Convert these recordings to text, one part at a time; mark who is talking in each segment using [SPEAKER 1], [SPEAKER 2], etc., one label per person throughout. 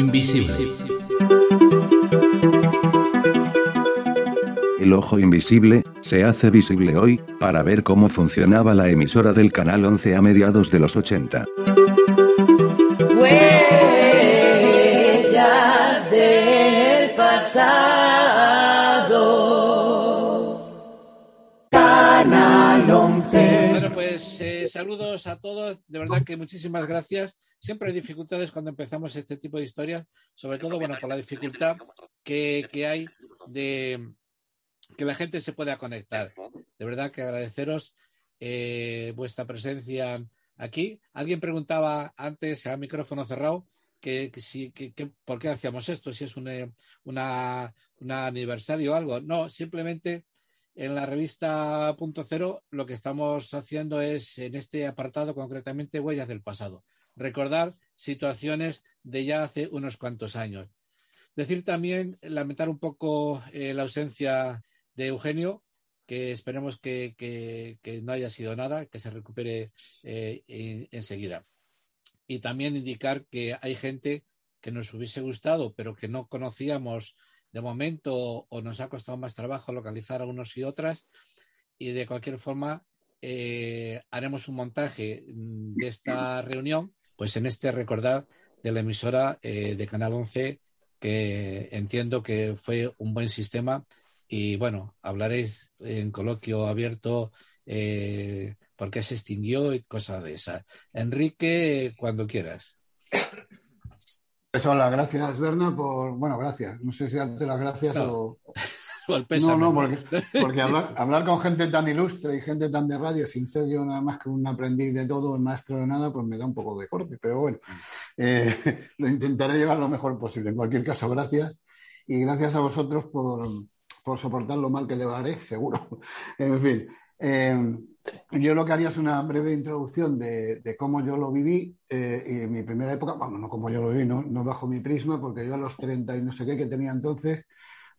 [SPEAKER 1] invisible.
[SPEAKER 2] El ojo invisible se hace visible hoy para ver cómo funcionaba la emisora del canal 11 a mediados de los 80.
[SPEAKER 3] Saludos a todos. De verdad que muchísimas gracias. Siempre hay dificultades cuando empezamos este tipo de historias, sobre todo, bueno, por la dificultad que, que hay de que la gente se pueda conectar. De verdad que agradeceros eh, vuestra presencia aquí. Alguien preguntaba antes a micrófono cerrado que, si, que, por qué hacíamos esto, si es un, eh, una, un aniversario o algo. No, simplemente en la revista Punto Cero lo que estamos haciendo es, en este apartado concretamente, huellas del pasado. Recordar situaciones de ya hace unos cuantos años. Decir también, lamentar un poco eh, la ausencia de Eugenio, que esperemos que, no haya sido nada, que se recupere eh, en, enseguida. Y también indicar que hay gente que nos hubiese gustado, pero que no conocíamos de momento o nos ha costado más trabajo localizar a unos y otras. Y de cualquier forma, eh, haremos un montaje de esta reunión, pues en este recordar de la emisora eh, de Canal 11, que entiendo que fue un buen sistema y bueno, hablaréis en coloquio abierto eh, por qué se extinguió y cosas de esas. Enrique, cuando quieras.
[SPEAKER 4] Pues hola, gracias Berna por, bueno, gracias. No sé si darte las gracias
[SPEAKER 3] No.
[SPEAKER 4] o...
[SPEAKER 3] El.
[SPEAKER 4] No, no, porque, porque hablar, hablar con gente tan ilustre y gente tan de radio, sin ser yo nada más que un aprendiz de todo, un maestro de nada, pues me da un poco de corte. Pero bueno, eh, lo intentaré llevar lo mejor posible. En cualquier caso, gracias. Y gracias a vosotros por, por soportar lo mal que le haré, seguro. en fin, eh, yo lo que haría es una breve introducción de, de cómo yo lo viví eh, y en mi primera época, bueno, no como yo lo viví, no, no bajo mi prisma, porque yo a los 30 y no sé qué que tenía entonces,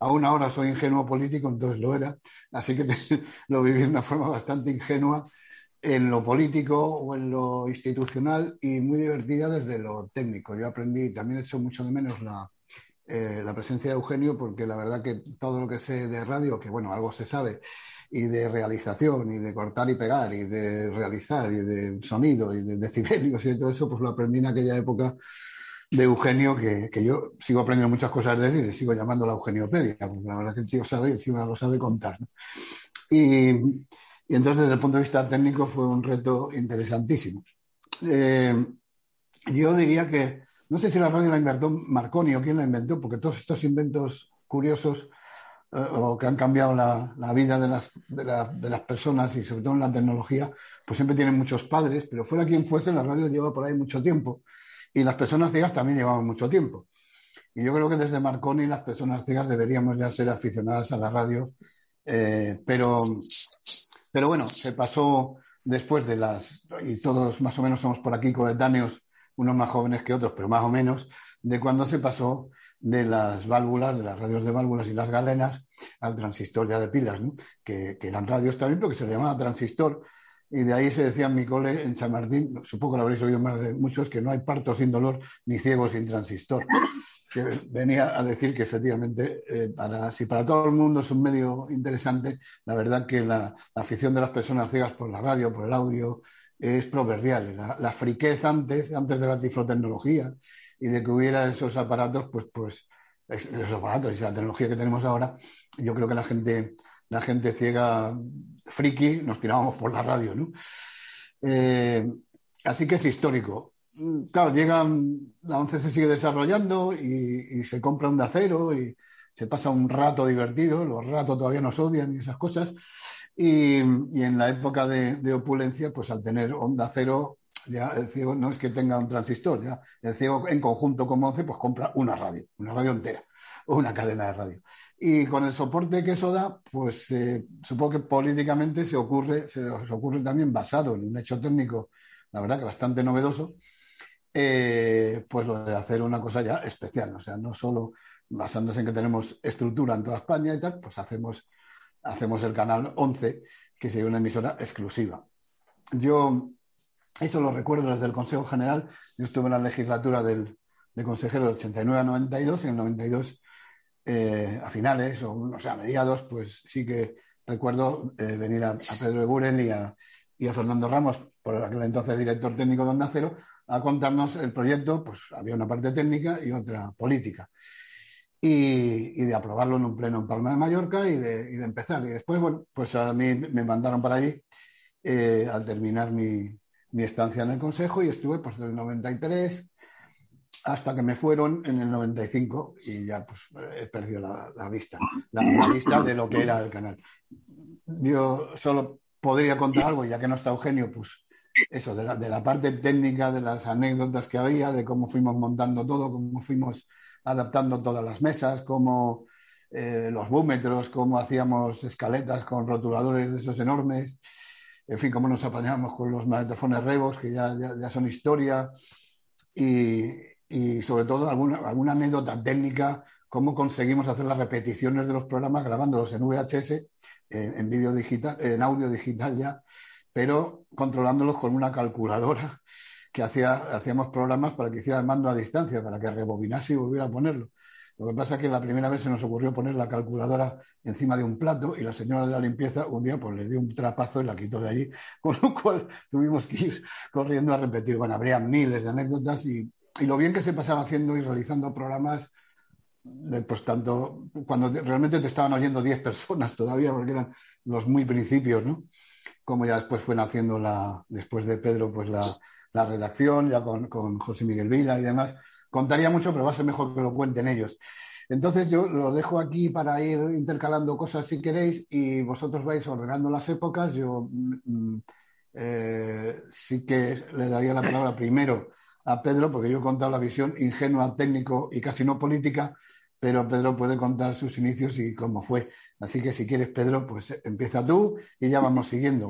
[SPEAKER 4] aún ahora soy ingenuo político, entonces lo era, así que lo viví de una forma bastante ingenua en lo político o en lo institucional y muy divertida desde lo técnico. Yo aprendí, también he hecho mucho de menos la, eh, la presencia de Eugenio porque la verdad que todo lo que sé de radio, que bueno, algo se sabe, y de realización y de cortar y pegar y de realizar y de sonido y de decibelios y todo eso, pues lo aprendí en aquella época de Eugenio, que, que yo sigo aprendiendo muchas cosas de él y le sigo llamando la Eugeniopedia, porque la verdad que el tío sabe y encima lo sabe contar. ¿no? Y, y, entonces, desde el punto de vista técnico, fue un reto interesantísimo. Eh, yo diría que, no sé si la radio la inventó Marconi o quién la inventó, porque todos estos inventos curiosos o que han cambiado la, la vida de las, de, la, de las personas y sobre todo en la tecnología, pues siempre tienen muchos padres, pero fuera quien fuese, la radio lleva por ahí mucho tiempo y las personas ciegas también llevaban mucho tiempo. Y yo creo que desde Marconi las personas ciegas deberíamos ya ser aficionadas a la radio, eh, pero, pero bueno, se pasó después de las, y todos más o menos somos por aquí coetáneos, unos más jóvenes que otros, pero más o menos, de cuando se pasó de las válvulas, de las radios de válvulas y las galenas al transistor ya de pilas, que, que, eran radios también, pero que se llamaba transistor. Y de ahí se decía en mi cole, en San Martín, supongo que lo habréis oído más de muchos, que no hay parto sin dolor ni ciego sin transistor. Que venía a decir que efectivamente, eh, para, si para todo el mundo es un medio interesante, la verdad que la, la afición de las personas ciegas por la radio, por el audio, es proverbial. La, la friquez antes, antes de la tiflotecnología, y de que hubiera esos aparatos, pues, pues esos aparatos y la tecnología que tenemos ahora, yo creo que la gente, la gente ciega, friki, nos tirábamos por la radio, ¿no? Eh, así que es histórico. Claro, llegan, la ONCE se sigue desarrollando y, y, se compra un de acero y se pasa un rato divertido, los ratos todavía nos odian y esas cosas. Y, y en la época de, de, opulencia, pues al tener onda cero, ya el ciego no es que tenga un transistor, ya el ciego en conjunto con Monce pues compra una radio, una radio entera, o una cadena de radio. Y con el soporte que eso da, pues eh, supongo que políticamente se ocurre, se, ocurre también basado en un hecho técnico, la verdad que bastante novedoso, eh, pues lo de hacer una cosa ya especial, o sea, no solo basándose en que tenemos estructura en toda España y tal, pues hacemos, hacemos el canal 11, que sería una emisora exclusiva. Yo eso lo recuerdo desde el Consejo General. Yo estuve en la legislatura del, de consejero de 89 a 92, en el 92 eh, a finales, o, sea, a mediados, pues sí que recuerdo eh, venir a, Pedro a, y a Fernando Ramos, por aquel entonces director técnico de Onda Cero, a contarnos el proyecto, pues había una parte técnica y otra política. Y, de aprobarlo en un pleno en Palma de Mallorca y de, empezar. Y después, bueno, pues a mí me mandaron para allí eh, al terminar mi, mi, estancia en el Consejo y estuve pues desde el 93 hasta que me fueron en el 95 y ya pues he perdido la, vista, la, vista de lo que era el canal. Yo solo podría contar algo, ya que no está Eugenio, pues eso, de la, de la, parte técnica, de las anécdotas que había, de cómo fuimos montando todo, cómo fuimos adaptando todas las mesas, cómo eh, los búmetros, cómo hacíamos escaletas con rotuladores de esos enormes, en fin, cómo nos apañábamos con los magnetofones Rebos, que ya, ya, son historia, y, y, sobre todo alguna, alguna anécdota técnica, cómo conseguimos hacer las repeticiones de los programas grabándolos en VHS, en, vídeo digital, en audio digital ya, pero controlándolos con una calculadora que hacía, hacíamos programas para que hiciera el mando a distancia, para que rebobinase y volviera a ponerlo. Lo que pasa es que la primera vez se nos ocurrió poner la calculadora encima de un plato y la señora de la limpieza un día pues le dio un trapazo y la quitó de allí, con lo cual tuvimos que ir corriendo a repetir. Bueno, habría miles de anécdotas y, y lo bien que se pasaba haciendo y realizando programas pues tanto cuando realmente te estaban oyendo 10 personas todavía, porque eran los muy principios, ¿no? Como ya después fue naciendo la, después de Pedro, pues la, la redacción, ya con, con, José Miguel Vila y demás. Contaría mucho, pero va a ser mejor que lo cuenten ellos. Entonces yo lo dejo aquí para ir intercalando cosas si queréis y vosotros vais ordenando las épocas. Yo mm, mm, eh, sí que le daría la palabra primero a Pedro, porque yo he contado la visión ingenua, técnico y casi no política, pero Pedro puede contar sus inicios y cómo fue. Así que si quieres, Pedro, pues empieza tú y ya vamos siguiendo.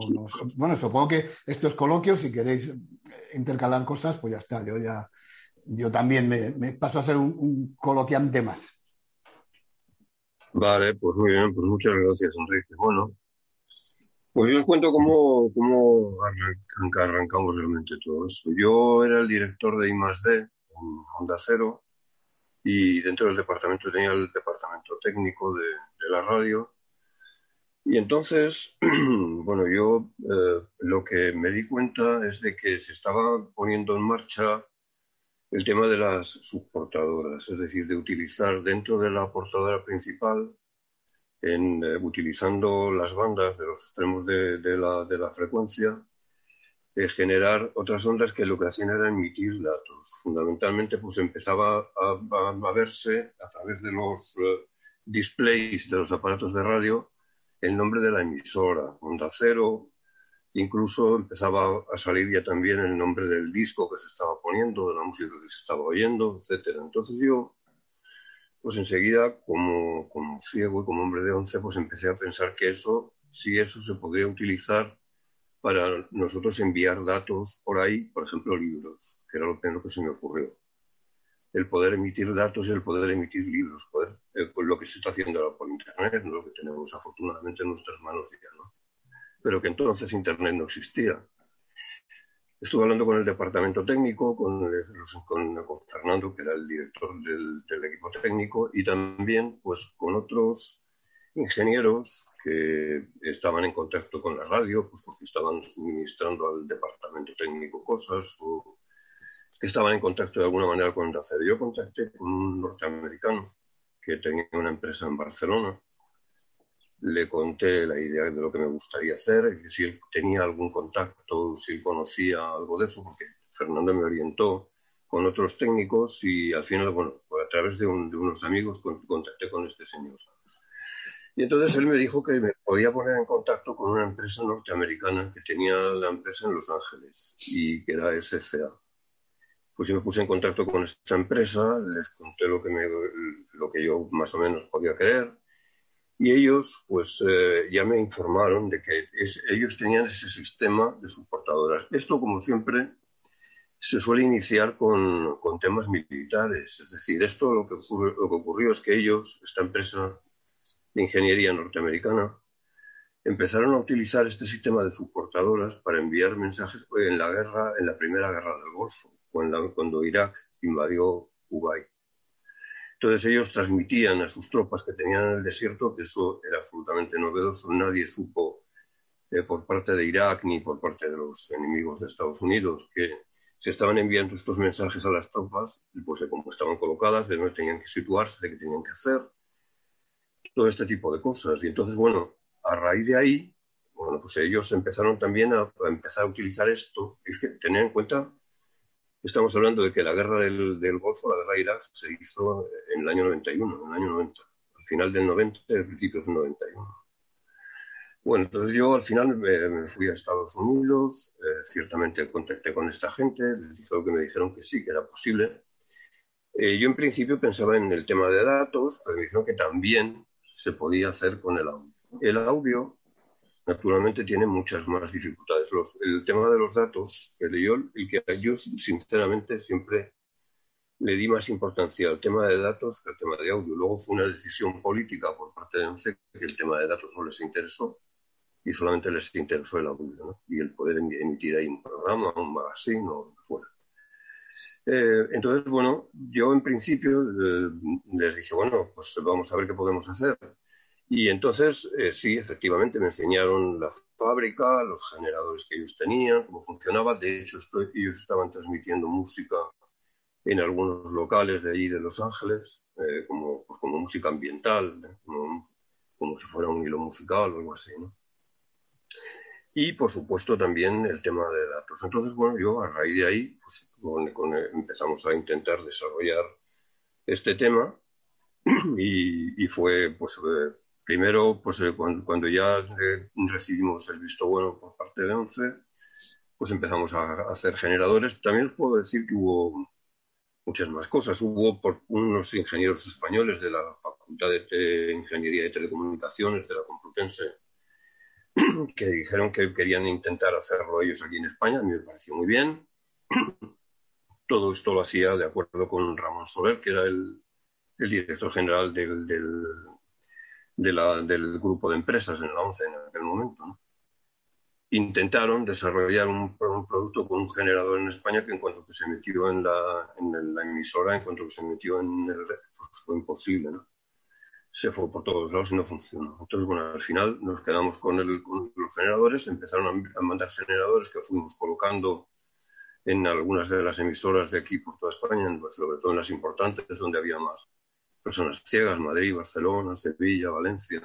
[SPEAKER 4] Bueno, supongo que estos coloquios, si queréis intercalar cosas, pues ya está. Yo ya, yo también me, paso a ser un, coloquiante más.
[SPEAKER 1] Vale, pues muy bien, pues muchas gracias, Enrique. Bueno, pues yo os cuento cómo, cómo arrancamos realmente todo esto. Yo era el director de I+.D. en Onda Cero y dentro del departamento tenía el departamento técnico de, la radio. Y entonces, bueno, yo eh, lo que me di cuenta es de que se estaba poniendo en marcha el tema de las subportadoras, es decir, de utilizar dentro de la portadora principal, en, eh, utilizando las bandas de los extremos de, la, de la frecuencia, generar otras ondas que lo que hacían era emitir datos. Fundamentalmente, pues empezaba a, verse a través de los eh, displays de los aparatos de radio el nombre de la emisora, Onda Cero, incluso empezaba a salir ya también el nombre del disco que se estaba poniendo, de la música que se estaba oyendo, etcétera. Entonces yo, pues enseguida, como, ciego y como hombre de once, pues empecé a pensar que eso, si eso se podría utilizar para nosotros enviar datos por ahí, por ejemplo, libros, que era lo primero que se me ocurrió. El poder emitir datos y el poder emitir libros, poder, eh, pues lo que se está haciendo ahora por Internet, lo que tenemos afortunadamente en nuestras manos ya, ¿no? Pero que entonces Internet no existía. Estuve hablando con el departamento técnico, con, con, Fernando, que era el director del, del, equipo técnico, y también pues, con otros ingenieros que estaban en contacto con la radio, pues porque estaban suministrando al departamento técnico cosas o que estaban en contacto de alguna manera con Racer. Yo contacté con un norteamericano que tenía una empresa en Barcelona. Le conté la idea de lo que me gustaría hacer, si él tenía algún contacto, si él conocía algo de eso, porque Fernando me orientó con otros técnicos y al final, bueno, a través de, de unos amigos contacté con este señor. Y entonces él me dijo que me podía poner en contacto con una empresa norteamericana que tenía la empresa en Los Ángeles y que era SCA. Pues yo me puse en contacto con esta empresa, les conté lo que, me, lo que yo más o menos podía creer y ellos pues eh, ya me informaron de que ellos tenían ese sistema de soportadoras. Esto, como siempre, se suele iniciar con, temas militares. Es decir, esto lo que, lo que ocurrió es que ellos, esta empresa de ingeniería norteamericana, empezaron a utilizar este sistema de subportadoras para enviar mensajes en la guerra, en la primera guerra del Golfo, cuando, cuando Irak invadió Kuwait. Entonces ellos transmitían a sus tropas que tenían en el desierto que eso era absolutamente novedoso. Nadie supo eh, por parte de Irak ni por parte de los enemigos de Estados Unidos que se estaban enviando estos mensajes a las tropas, pues de cómo estaban colocadas, de dónde tenían que situarse, de qué tenían que hacer, todo este tipo de cosas. Y entonces, bueno, a raíz de ahí, bueno, pues ellos empezaron también a, empezar a utilizar esto. Es que tener en cuenta Estamos hablando de que la guerra del, del, Golfo, la guerra de Irak, se hizo en el año 91, en el año 90, al final del 90 y al principio del 91. Bueno, entonces yo al final me, me fui a Estados Unidos, eh, ciertamente contacté con esta gente, les dijeron que me dijeron que sí, que era posible. Eh, yo en principio pensaba en el tema de datos, pero me dijeron que también se podía hacer con el audio. El audio naturalmente tiene muchas más dificultades. Los, el tema de los datos, que yo, el que yo sinceramente siempre le di más importancia al tema de datos que al tema de audio. Luego fue una decisión política por parte de ONCE que el tema de datos no les interesó y solamente les interesó el audio ¿no? y el poder emitir ahí un programa, un magazine o lo que fuera. Eh, entonces, bueno, yo en principio eh, les dije, bueno, pues vamos a ver qué podemos hacer. Y entonces, eh, sí, efectivamente, me enseñaron la fábrica, los generadores que ellos tenían, cómo funcionaba. De hecho, ellos estaban transmitiendo música en algunos locales de allí de Los Ángeles, eh, como, como, música ambiental, ¿eh? como, si fuera un hilo musical o algo así. ¿no? Y, por supuesto, también el tema de datos. Entonces, bueno, yo a raíz de ahí pues, con, empezamos a intentar desarrollar este tema y, y fue pues Primero, pues eh, cuando, cuando, ya eh, recibimos el visto bueno por parte de ONCE, pues empezamos a, a, hacer generadores. También os puedo decir que hubo muchas más cosas. Hubo por unos ingenieros españoles de la Facultad de, Ingeniería de Telecomunicaciones de la Complutense que dijeron que querían intentar hacerlo ellos aquí en España. A mí me pareció muy bien. Todo esto lo hacía de acuerdo con Ramón Soler, que era el, el director general del, del del grupo de empresas en la ONCE en aquel momento. Intentaron desarrollar un, producto con un generador en España que en cuanto que se metió en la, emisora, en cuanto que se metió en el pues fue imposible. Se fue por todos lados y no funcionó. Entonces, bueno, al final nos quedamos con los generadores, empezaron a, a mandar generadores que fuimos colocando en algunas de las emisoras de aquí por toda España, pues, sobre todo en las importantes, donde había más personas ciegas, Madrid, Barcelona, Sevilla, Valencia.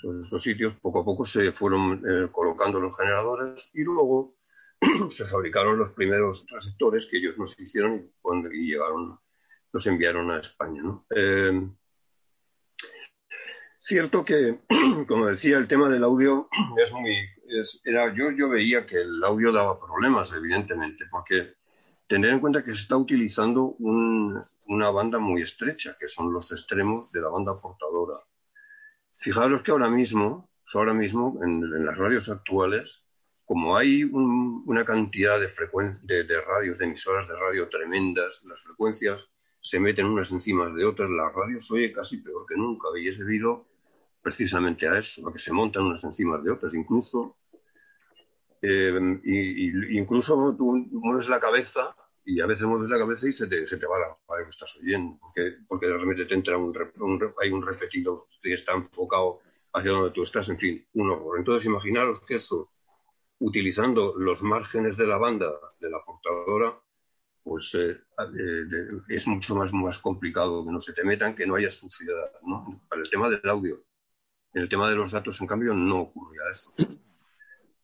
[SPEAKER 1] Todos estos sitios poco a poco se fueron eh, colocando los generadores y luego se fabricaron los primeros receptores que ellos nos hicieron y, cuando, y llegaron, los enviaron a España. Eh, cierto que, como decía, el tema del audio es muy... Era, yo, yo veía que el audio daba problemas, evidentemente, porque tener en cuenta que se está utilizando un, una banda muy estrecha, que son los extremos de la banda portadora. Fijaros que ahora mismo, ahora mismo en, en las radios actuales, como hay un, una cantidad de, de, de, radios, de emisoras de radio tremendas, las frecuencias se meten unas encima de otras, la radio se oye casi peor que nunca, y es debido precisamente a eso, a que se montan unas encima de otras. Incluso, eh, incluso tú mueves la cabeza y a veces mueves la cabeza y se te, se te va la radio que estás oyendo, porque, porque de repente te entra un, un, hay un repetido que está enfocado hacia donde tú estás, en fin, un horror. Entonces, imaginaros que eso, utilizando los márgenes de la banda de la portadora, pues eh, eh, es mucho más, más complicado que no se te metan, que no haya suciedad, ¿no? Para el tema del audio. En el tema de los datos, en cambio, no ocurría eso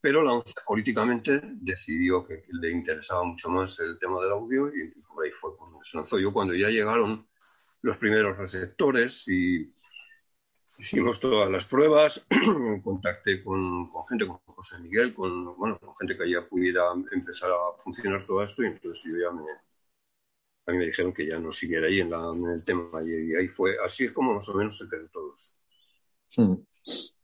[SPEAKER 1] pero la ONCE políticamente decidió que, le interesaba mucho más el tema del audio y, por ahí fue donde se lanzó. Yo cuando ya llegaron los primeros receptores y hicimos todas las pruebas, contacté con, con, gente, con José Miguel, con, bueno, con gente que ya pudiera empezar a funcionar todo esto y entonces yo ya me, a mí me dijeron que ya no siguiera ahí en, la, en el tema y, y, ahí fue, así es como más o menos se quedó todo eso.
[SPEAKER 5] Sí.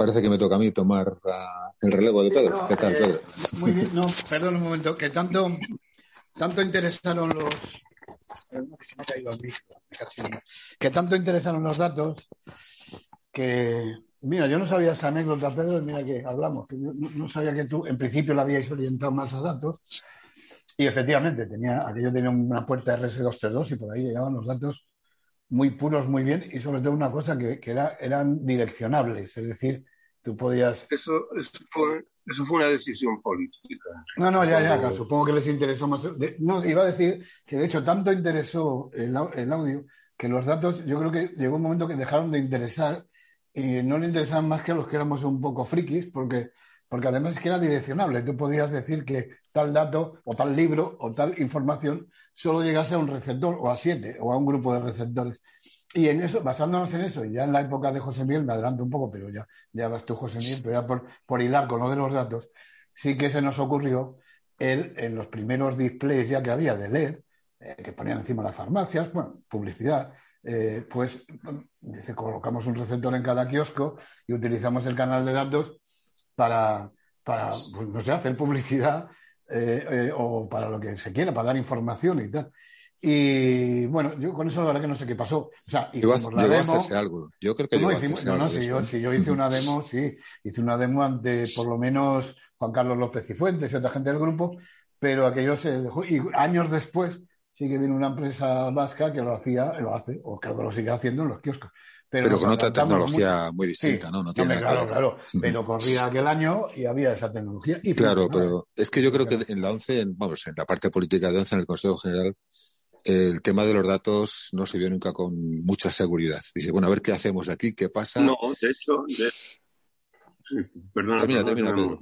[SPEAKER 5] Parece que me toca a mí tomar la, el relevo de Pedro. No, ¿Qué tal,
[SPEAKER 4] eh,
[SPEAKER 5] Pedro?
[SPEAKER 4] Muy bien, no, perdón un momento, que tanto, tanto interesaron los. Que tanto interesaron los datos que. Mira, yo no sabía esa anécdota, Pedro, y mira que hablamos. No, no sabía que tú, en principio, la habíais orientado más a datos. Y efectivamente, tenía, aquello tenía una puerta RS232 y por ahí llegaban los datos muy puros, muy bien, y sobre todo una cosa que, que era, eran direccionables, es decir, tú podías...
[SPEAKER 1] Eso, eso, fue, eso fue una decisión política.
[SPEAKER 4] No, no, ya, ya, supongo que les interesó más. de- no, iba a decir que de hecho tanto interesó el, el audio que los datos, yo creo que llegó un momento que dejaron de interesar y no le interesaban más que a los que éramos un poco frikis, porque, porque además es que era direccionable. Tú podías decir que tal dato o tal libro o tal información solo llegase a un receptor o a siete o a un grupo de receptores. Y en eso, basándonos en eso, y ya en la época de José Miguel, me adelanto un poco, pero ya, ya vas tú, José Miguel, pero ya por, por hilar con lo de los datos, sí que se nos ocurrió el, en los primeros displays ya que había de LED, eh, que ponían encima las farmacias, bueno, publicidad, eh, pues colocamos un receptor en cada kiosco y utilizamos el canal de datos para, para pues, no sé, hacer publicidad eh, eh, o para lo que se quiera, para dar información y tal. Y bueno, yo con eso la verdad que no sé qué pasó. O sea,
[SPEAKER 5] Llegó a,
[SPEAKER 4] hicimos la
[SPEAKER 5] llegó a
[SPEAKER 4] demo.
[SPEAKER 5] hacerse algo. Yo creo que
[SPEAKER 4] ¿Cómo
[SPEAKER 5] llegó a
[SPEAKER 4] hicimos?
[SPEAKER 5] hacerse
[SPEAKER 4] No, no, si yo, si yo hice una demo, sí, hice una demo ante por lo menos Juan Carlos López y Fuentes y otra gente del grupo, pero aquello se dejó. Y años después sí que vino una empresa vasca que lo hacía, lo hace, o creo que lo sigue haciendo en los kioscos. Pero,
[SPEAKER 5] con otra tecnología muy
[SPEAKER 4] Sí,
[SPEAKER 5] distinta, ¿no? No tiene
[SPEAKER 4] claro, claro. Pero corría aquel año y había esa tecnología. Y
[SPEAKER 5] Claro, pero es que yo creo que en la ONCE, en- vamos, en la parte política de ONCE, en el Consejo General, el tema de los datos no se vio nunca con mucha seguridad. Dice, bueno, a ver qué hacemos aquí, qué pasa.
[SPEAKER 1] No, de hecho, de... sí, perdona,
[SPEAKER 5] Termina,
[SPEAKER 1] perdona
[SPEAKER 5] termina, Pedro.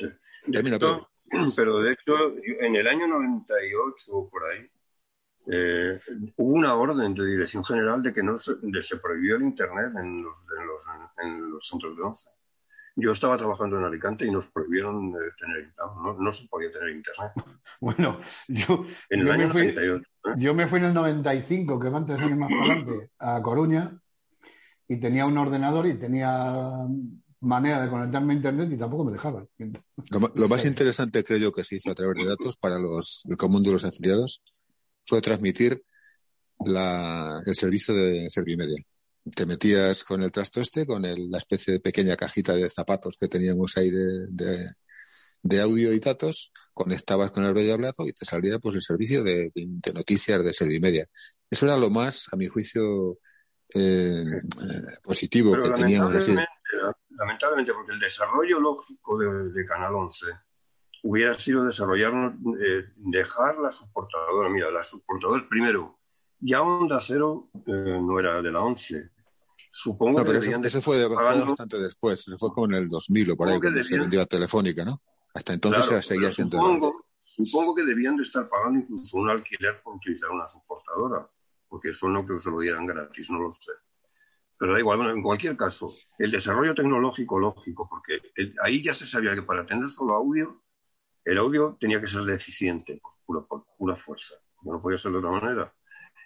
[SPEAKER 5] Termina,
[SPEAKER 1] hecho, Pero de hecho, en el año 98 o por ahí, eh, hubo una orden de dirección general de que no se, de se prohibió el Internet en los, en los, en los centros de once. Yo estaba trabajando en Alicante y nos prohibieron eh, tener, no, no se podía tener Internet.
[SPEAKER 4] Bueno, yo,
[SPEAKER 1] En el
[SPEAKER 4] yo
[SPEAKER 1] año
[SPEAKER 4] me fui,
[SPEAKER 1] 98. ¿eh?
[SPEAKER 4] Yo me fui en el 95, que van tres años más para adelante, a Coruña y tenía un ordenador y tenía manera de conectarme a Internet y tampoco me dejaban.
[SPEAKER 5] Lo, lo más interesante, creo yo, que se hizo a través de datos para los, el común de los afiliados fue transmitir la, el servicio de Servimedia. Te metías con el trasto este, con el- la especie de pequeña cajita de zapatos que teníamos ahí de, de, de audio y datos, conectabas con el radio hablado y te salía pues el servicio de, de noticias de Servimedia. Eso era lo más, a mi juicio, eh, eh, positivo
[SPEAKER 1] Pero
[SPEAKER 5] que teníamos así.
[SPEAKER 1] lamentablemente, lamentablemente, porque el desarrollo lógico de, de Canal 11 hubiera sido desarrollar, eh, dejar la subportadora. Mira, la subportadora, primero, ya Onda Cero eh, no era de la 11. Supongo
[SPEAKER 5] No,
[SPEAKER 1] que
[SPEAKER 5] pero eso,
[SPEAKER 1] de
[SPEAKER 5] eso
[SPEAKER 1] estar
[SPEAKER 5] fue, fue bastante después, eso fue como en el 2000 o por ahí,
[SPEAKER 1] que
[SPEAKER 5] cuando se vendió a Telefónica, ¿no? Hasta entonces
[SPEAKER 1] Claro,
[SPEAKER 5] era- seguía siendo
[SPEAKER 1] supongo, supongo que debían de estar pagando incluso un alquiler por utilizar una subportadora, porque eso no creo que se lo dieran gratis, no lo sé. Pero da igual, bueno, en cualquier caso, el desarrollo tecnológico lógico, porque el- ahí ya se sabía que para tener solo audio, el audio tenía que ser deficiente, por pura, por pura fuerza, no podía ser de otra manera.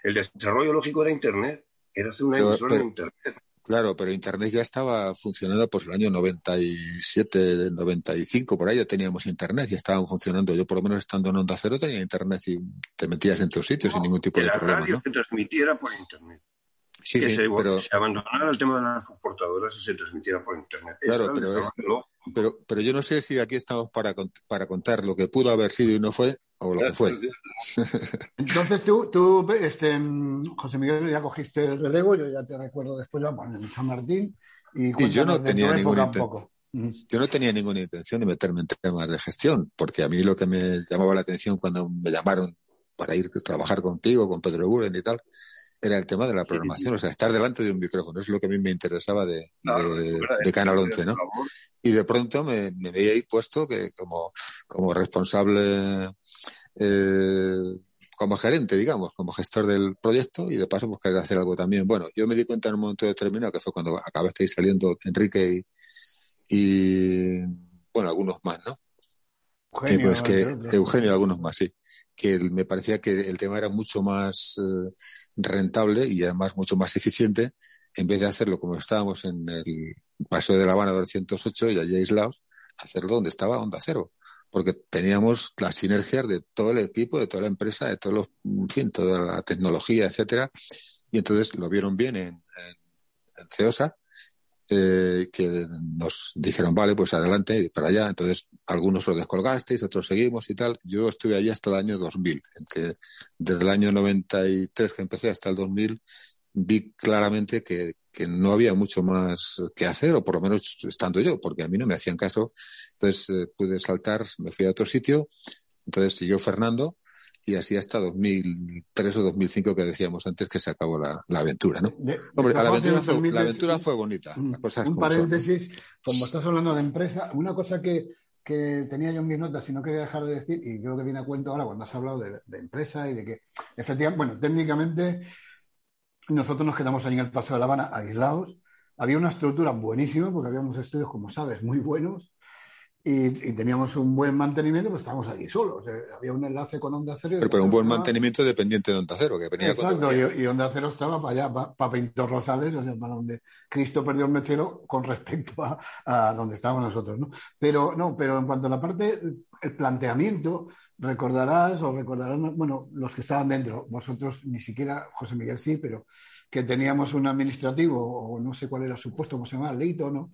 [SPEAKER 1] El desarrollo lógico era Internet, era hacer una emisora
[SPEAKER 5] pero-
[SPEAKER 1] de Internet.
[SPEAKER 5] Claro, pero Internet ya estaba funcionando pues el año 97, 95, por ahí ya teníamos Internet, ya estaban funcionando. Yo por lo menos estando en Onda Cero tenía Internet y te metías en tus sitios sin ningún tipo de
[SPEAKER 1] la
[SPEAKER 5] problema,
[SPEAKER 1] radio
[SPEAKER 5] ¿no?
[SPEAKER 1] se transmitiera por Internet.
[SPEAKER 5] Sí,
[SPEAKER 1] que
[SPEAKER 5] sí,
[SPEAKER 1] se,
[SPEAKER 5] pero,
[SPEAKER 1] se abandonara el tema de las subportadoras y se transmitiera por Internet.
[SPEAKER 5] Claro, pero es- pero, pero yo no sé si aquí estamos para, para contar lo que pudo haber sido y no fue, o lo que fue.
[SPEAKER 4] Entonces tú, tú este, José Miguel, ya cogiste el relevo, yo ya te recuerdo después ya bueno, en San Martín. Y,
[SPEAKER 5] Y yo no tenía ninguna
[SPEAKER 4] época un
[SPEAKER 5] inten-
[SPEAKER 4] poco. Mm.
[SPEAKER 5] Yo no tenía ninguna intención de meterme en temas de gestión, porque a mí lo que me llamaba la atención cuando me llamaron para ir a trabajar contigo, con Pedro Buren y tal, era el tema de la programación, o sea, estar delante de un micrófono, es lo que a mí me interesaba de,
[SPEAKER 1] Claro,
[SPEAKER 5] de-
[SPEAKER 1] era
[SPEAKER 5] de Canal 11, ¿no? Y de pronto me, me veía ahí puesto que como, como responsable, eh, como gerente, digamos, como gestor del proyecto y de paso pues querer hacer algo también. Bueno, yo me di cuenta en un momento determinado que fue cuando acabasteis saliendo Enrique y, y bueno, algunos más, ¿no?
[SPEAKER 4] Eugenio,
[SPEAKER 5] pues que. Eugenio y algunos más, sí. Que el- me parecía que el tema era mucho más eh, rentable y además mucho más eficiente en vez de hacerlo como estábamos en el Paseo de La Habana 208 y allí aislados, hacerlo donde estaba Onda Cero. Porque teníamos las sinergias de todo el equipo, de toda la empresa, de todos los, en fin, toda la tecnología, etcétera. Y entonces lo vieron bien en, en, en CEOSA eh, que nos dijeron, vale, pues adelante y para allá. Entonces, algunos lo descolgasteis, otros seguimos y tal. Yo estuve allí hasta el año 2000, en que desde el año 93 que empecé hasta el 2000 vi claramente que, que no había mucho más que hacer, o por lo menos estando yo, porque a mí no me hacían caso. Entonces eh, pude saltar, me fui a otro sitio. Entonces siguió Fernando y así hasta 2003 o 2005 que decíamos antes que se acabó la, la aventura, ¿no?
[SPEAKER 4] De-
[SPEAKER 5] Hombre,
[SPEAKER 4] de
[SPEAKER 5] la aventura, fue, la aventura fue bonita.
[SPEAKER 4] un,
[SPEAKER 5] son.
[SPEAKER 4] paréntesis, como estás hablando de empresa, una cosa que, que tenía yo en mis notas y no quería dejar de decir, y creo que viene a cuento ahora cuando has hablado de, de empresa y de que, efectivamente, bueno, técnicamente nosotros nos quedamos ahí en el Paso de La Habana aislados. Había una estructura buenísima porque habíamos estudios, como sabes, muy buenos y, y teníamos un buen mantenimiento, pero estábamos allí solos. Había un enlace con Onda Cero.
[SPEAKER 5] Pero, pero un buen
[SPEAKER 4] estaba-
[SPEAKER 5] mantenimiento dependiente de Onda Cero, que venía
[SPEAKER 4] Exacto,
[SPEAKER 5] venía.
[SPEAKER 4] y, y Onda Cero estaba para allá, para, Pintor Rosales, o sea, para donde Cristo perdió el mechero con respecto a, a donde estábamos nosotros, ¿no? Pero no, pero en cuanto a la parte, el planteamiento, recordarás o recordarán, bueno, los que estaban dentro, vosotros ni siquiera, José Miguel sí, pero que teníamos un administrativo, o no sé cuál era su puesto, cómo se llama, Leito, ¿no?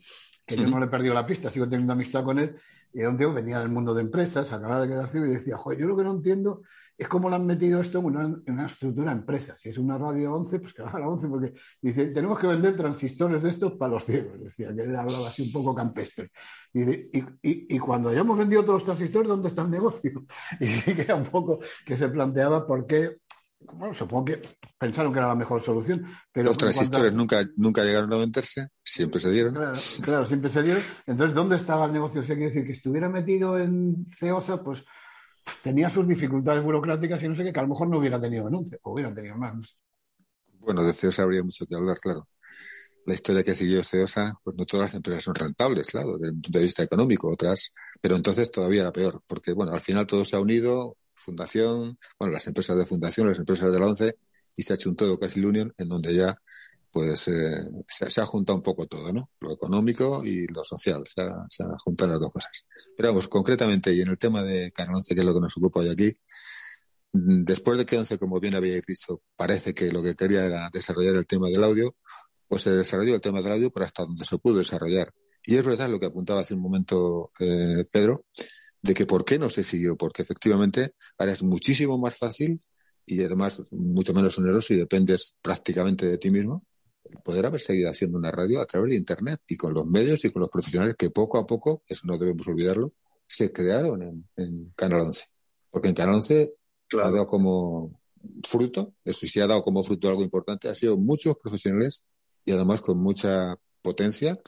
[SPEAKER 4] Que yo no le he perdido la pista, sigo teniendo amistad con él, y era un tío que venía del mundo de empresas, acababa de quedar ciego y decía, joder, yo lo que no entiendo es cómo le han metido esto en una, en una estructura de empresa. Si es una radio 11, pues que haga la 11, porque dice, tenemos que vender transistores de estos para los ciegos. Decía, que él hablaba así un poco campestre. Y, de- y, y- y cuando hayamos vendido todos los transistores, ¿dónde está el negocio? Y que era un poco que se planteaba por qué. Bueno, supongo que pensaron que era la mejor solución. Pero
[SPEAKER 5] Los
[SPEAKER 4] en cuanto
[SPEAKER 5] transistores nunca, nunca llegaron a venderse, siempre se dieron.
[SPEAKER 4] Claro, claro, siempre se dieron. Entonces, ¿dónde estaba el negocio? O sea, quiere decir que estuviera metido en CEOSA, pues tenía sus dificultades burocráticas y no sé qué, que a lo mejor no hubiera tenido anuncio, o hubieran tenido más. no sé.
[SPEAKER 5] Bueno, de CEOSA habría mucho que hablar, claro. La historia que siguió CEOSA, pues no todas las empresas son rentables, claro, desde el punto de vista económico, otras, pero entonces todavía era peor, porque bueno, al final todo se ha unido, fundación, bueno, las empresas de fundación, las empresas de la ONCE, y se ha hecho un todo casi la unión, en donde ya pues eh, se, ha juntado un poco todo, ¿no? Lo económico y lo social, se ha, juntado las dos cosas. Pero vamos, concretamente, y en el tema de Canal 11, que es lo que nos ocupa hoy aquí, mm, después de que 11, como bien habíais dicho, parece que lo que quería era desarrollar el tema del audio, pues se desarrolló el tema del audio, pero hasta donde se pudo desarrollar. Y es verdad lo que apuntaba hace un momento eh, Pedro, de que por qué no se siguió, porque efectivamente ahora es muchísimo más fácil y además mucho menos oneroso y dependes prácticamente de ti mismo poder haber seguido haciendo una radio a través de Internet y con los medios y con los profesionales que poco a poco, eso no debemos olvidarlo, se crearon en, en Canal 11. Porque en Canal 11 ha dado como fruto, eso sí ha dado como fruto algo importante, ha sido muchos profesionales y además con mucha potencia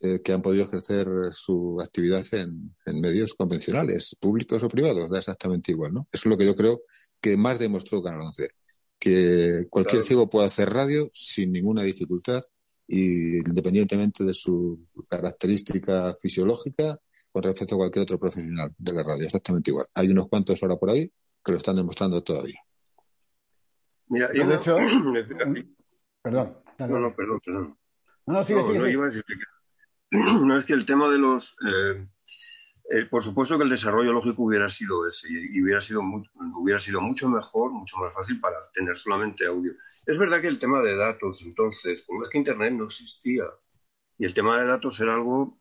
[SPEAKER 5] eh, que han podido ejercer su actividad en, en medios convencionales, públicos o privados, da exactamente igual, ¿no? Eso es lo que yo creo que más demostró Canal 11, que cualquier
[SPEAKER 1] Claro.
[SPEAKER 5] ciego puede hacer radio sin ninguna dificultad y independientemente de su característica fisiológica con respecto a cualquier otro profesional de la radio, exactamente igual. Hay unos cuantos ahora por ahí que lo están demostrando todavía.
[SPEAKER 1] mira,
[SPEAKER 4] De
[SPEAKER 1] yo no-
[SPEAKER 4] hecho, Perdón.
[SPEAKER 1] no, no, perdón, perdón.
[SPEAKER 4] No, no, sigue,
[SPEAKER 1] No,
[SPEAKER 4] sigue,
[SPEAKER 1] no
[SPEAKER 4] sigue.
[SPEAKER 1] iba a No es que el tema de los. eh, eh, por supuesto que el desarrollo lógico hubiera sido ese y, hubiera, sido hubiera sido mucho mejor, mucho más fácil para tener solamente audio. Es verdad que el tema de datos, entonces, como es que Internet no existía y el tema de datos era algo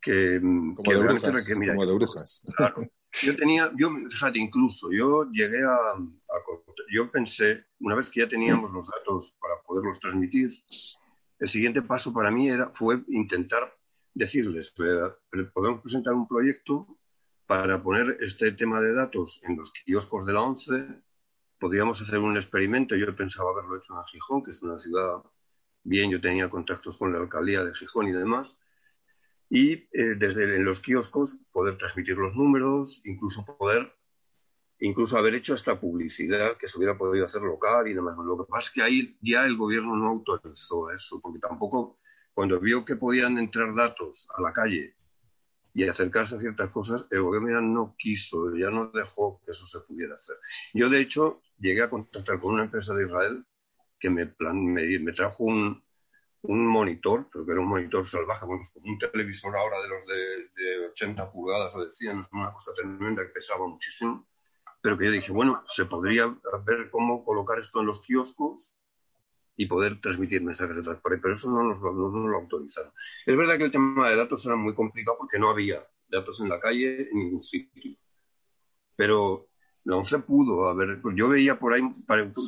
[SPEAKER 1] que, mm,
[SPEAKER 5] Como
[SPEAKER 1] que
[SPEAKER 5] de brujas,
[SPEAKER 1] mira,
[SPEAKER 5] como de brujas.
[SPEAKER 1] Claro. Yo tenía, yo, fíjate, incluso yo llegué a, a yo pensé, una vez que ya teníamos los datos para poderlos transmitir, el siguiente paso para mí era, fue intentar decirles, "Eh, podemos presentar un proyecto para poner este tema de datos en los kioscos de la ONCE, podríamos hacer un experimento, yo pensaba haberlo hecho en Gijón, que es una ciudad bien, yo tenía contactos con la alcaldía de Gijón y demás, y eh, desde en los kioscos poder transmitir los números, incluso poder, incluso haber hecho hasta publicidad que se hubiera podido hacer local y demás. Lo que pasa es que ahí ya el gobierno no autorizó eso, porque tampoco, cuando vio que podían entrar datos a la calle y acercarse a ciertas cosas, el gobierno ya no quiso, ya no dejó que eso se pudiera hacer. Yo, de hecho, llegué a contactar con una empresa de Israel que me, plan, me, trajo un, monitor, pero que era un monitor salvaje, bueno, como un televisor ahora de los de, de 80 pulgadas o de 100, es una cosa tremenda que pesaba muchísimo, pero que yo dije, bueno, se podría ver cómo colocar esto en los kioscos y poder transmitir mensajes de transporte, pero eso no nos, lo, no lo autorizaron. Es verdad que el tema de datos era muy complicado porque no había datos en la calle en ningún sitio. Pero la ONCE pudo haber, pues yo veía por ahí,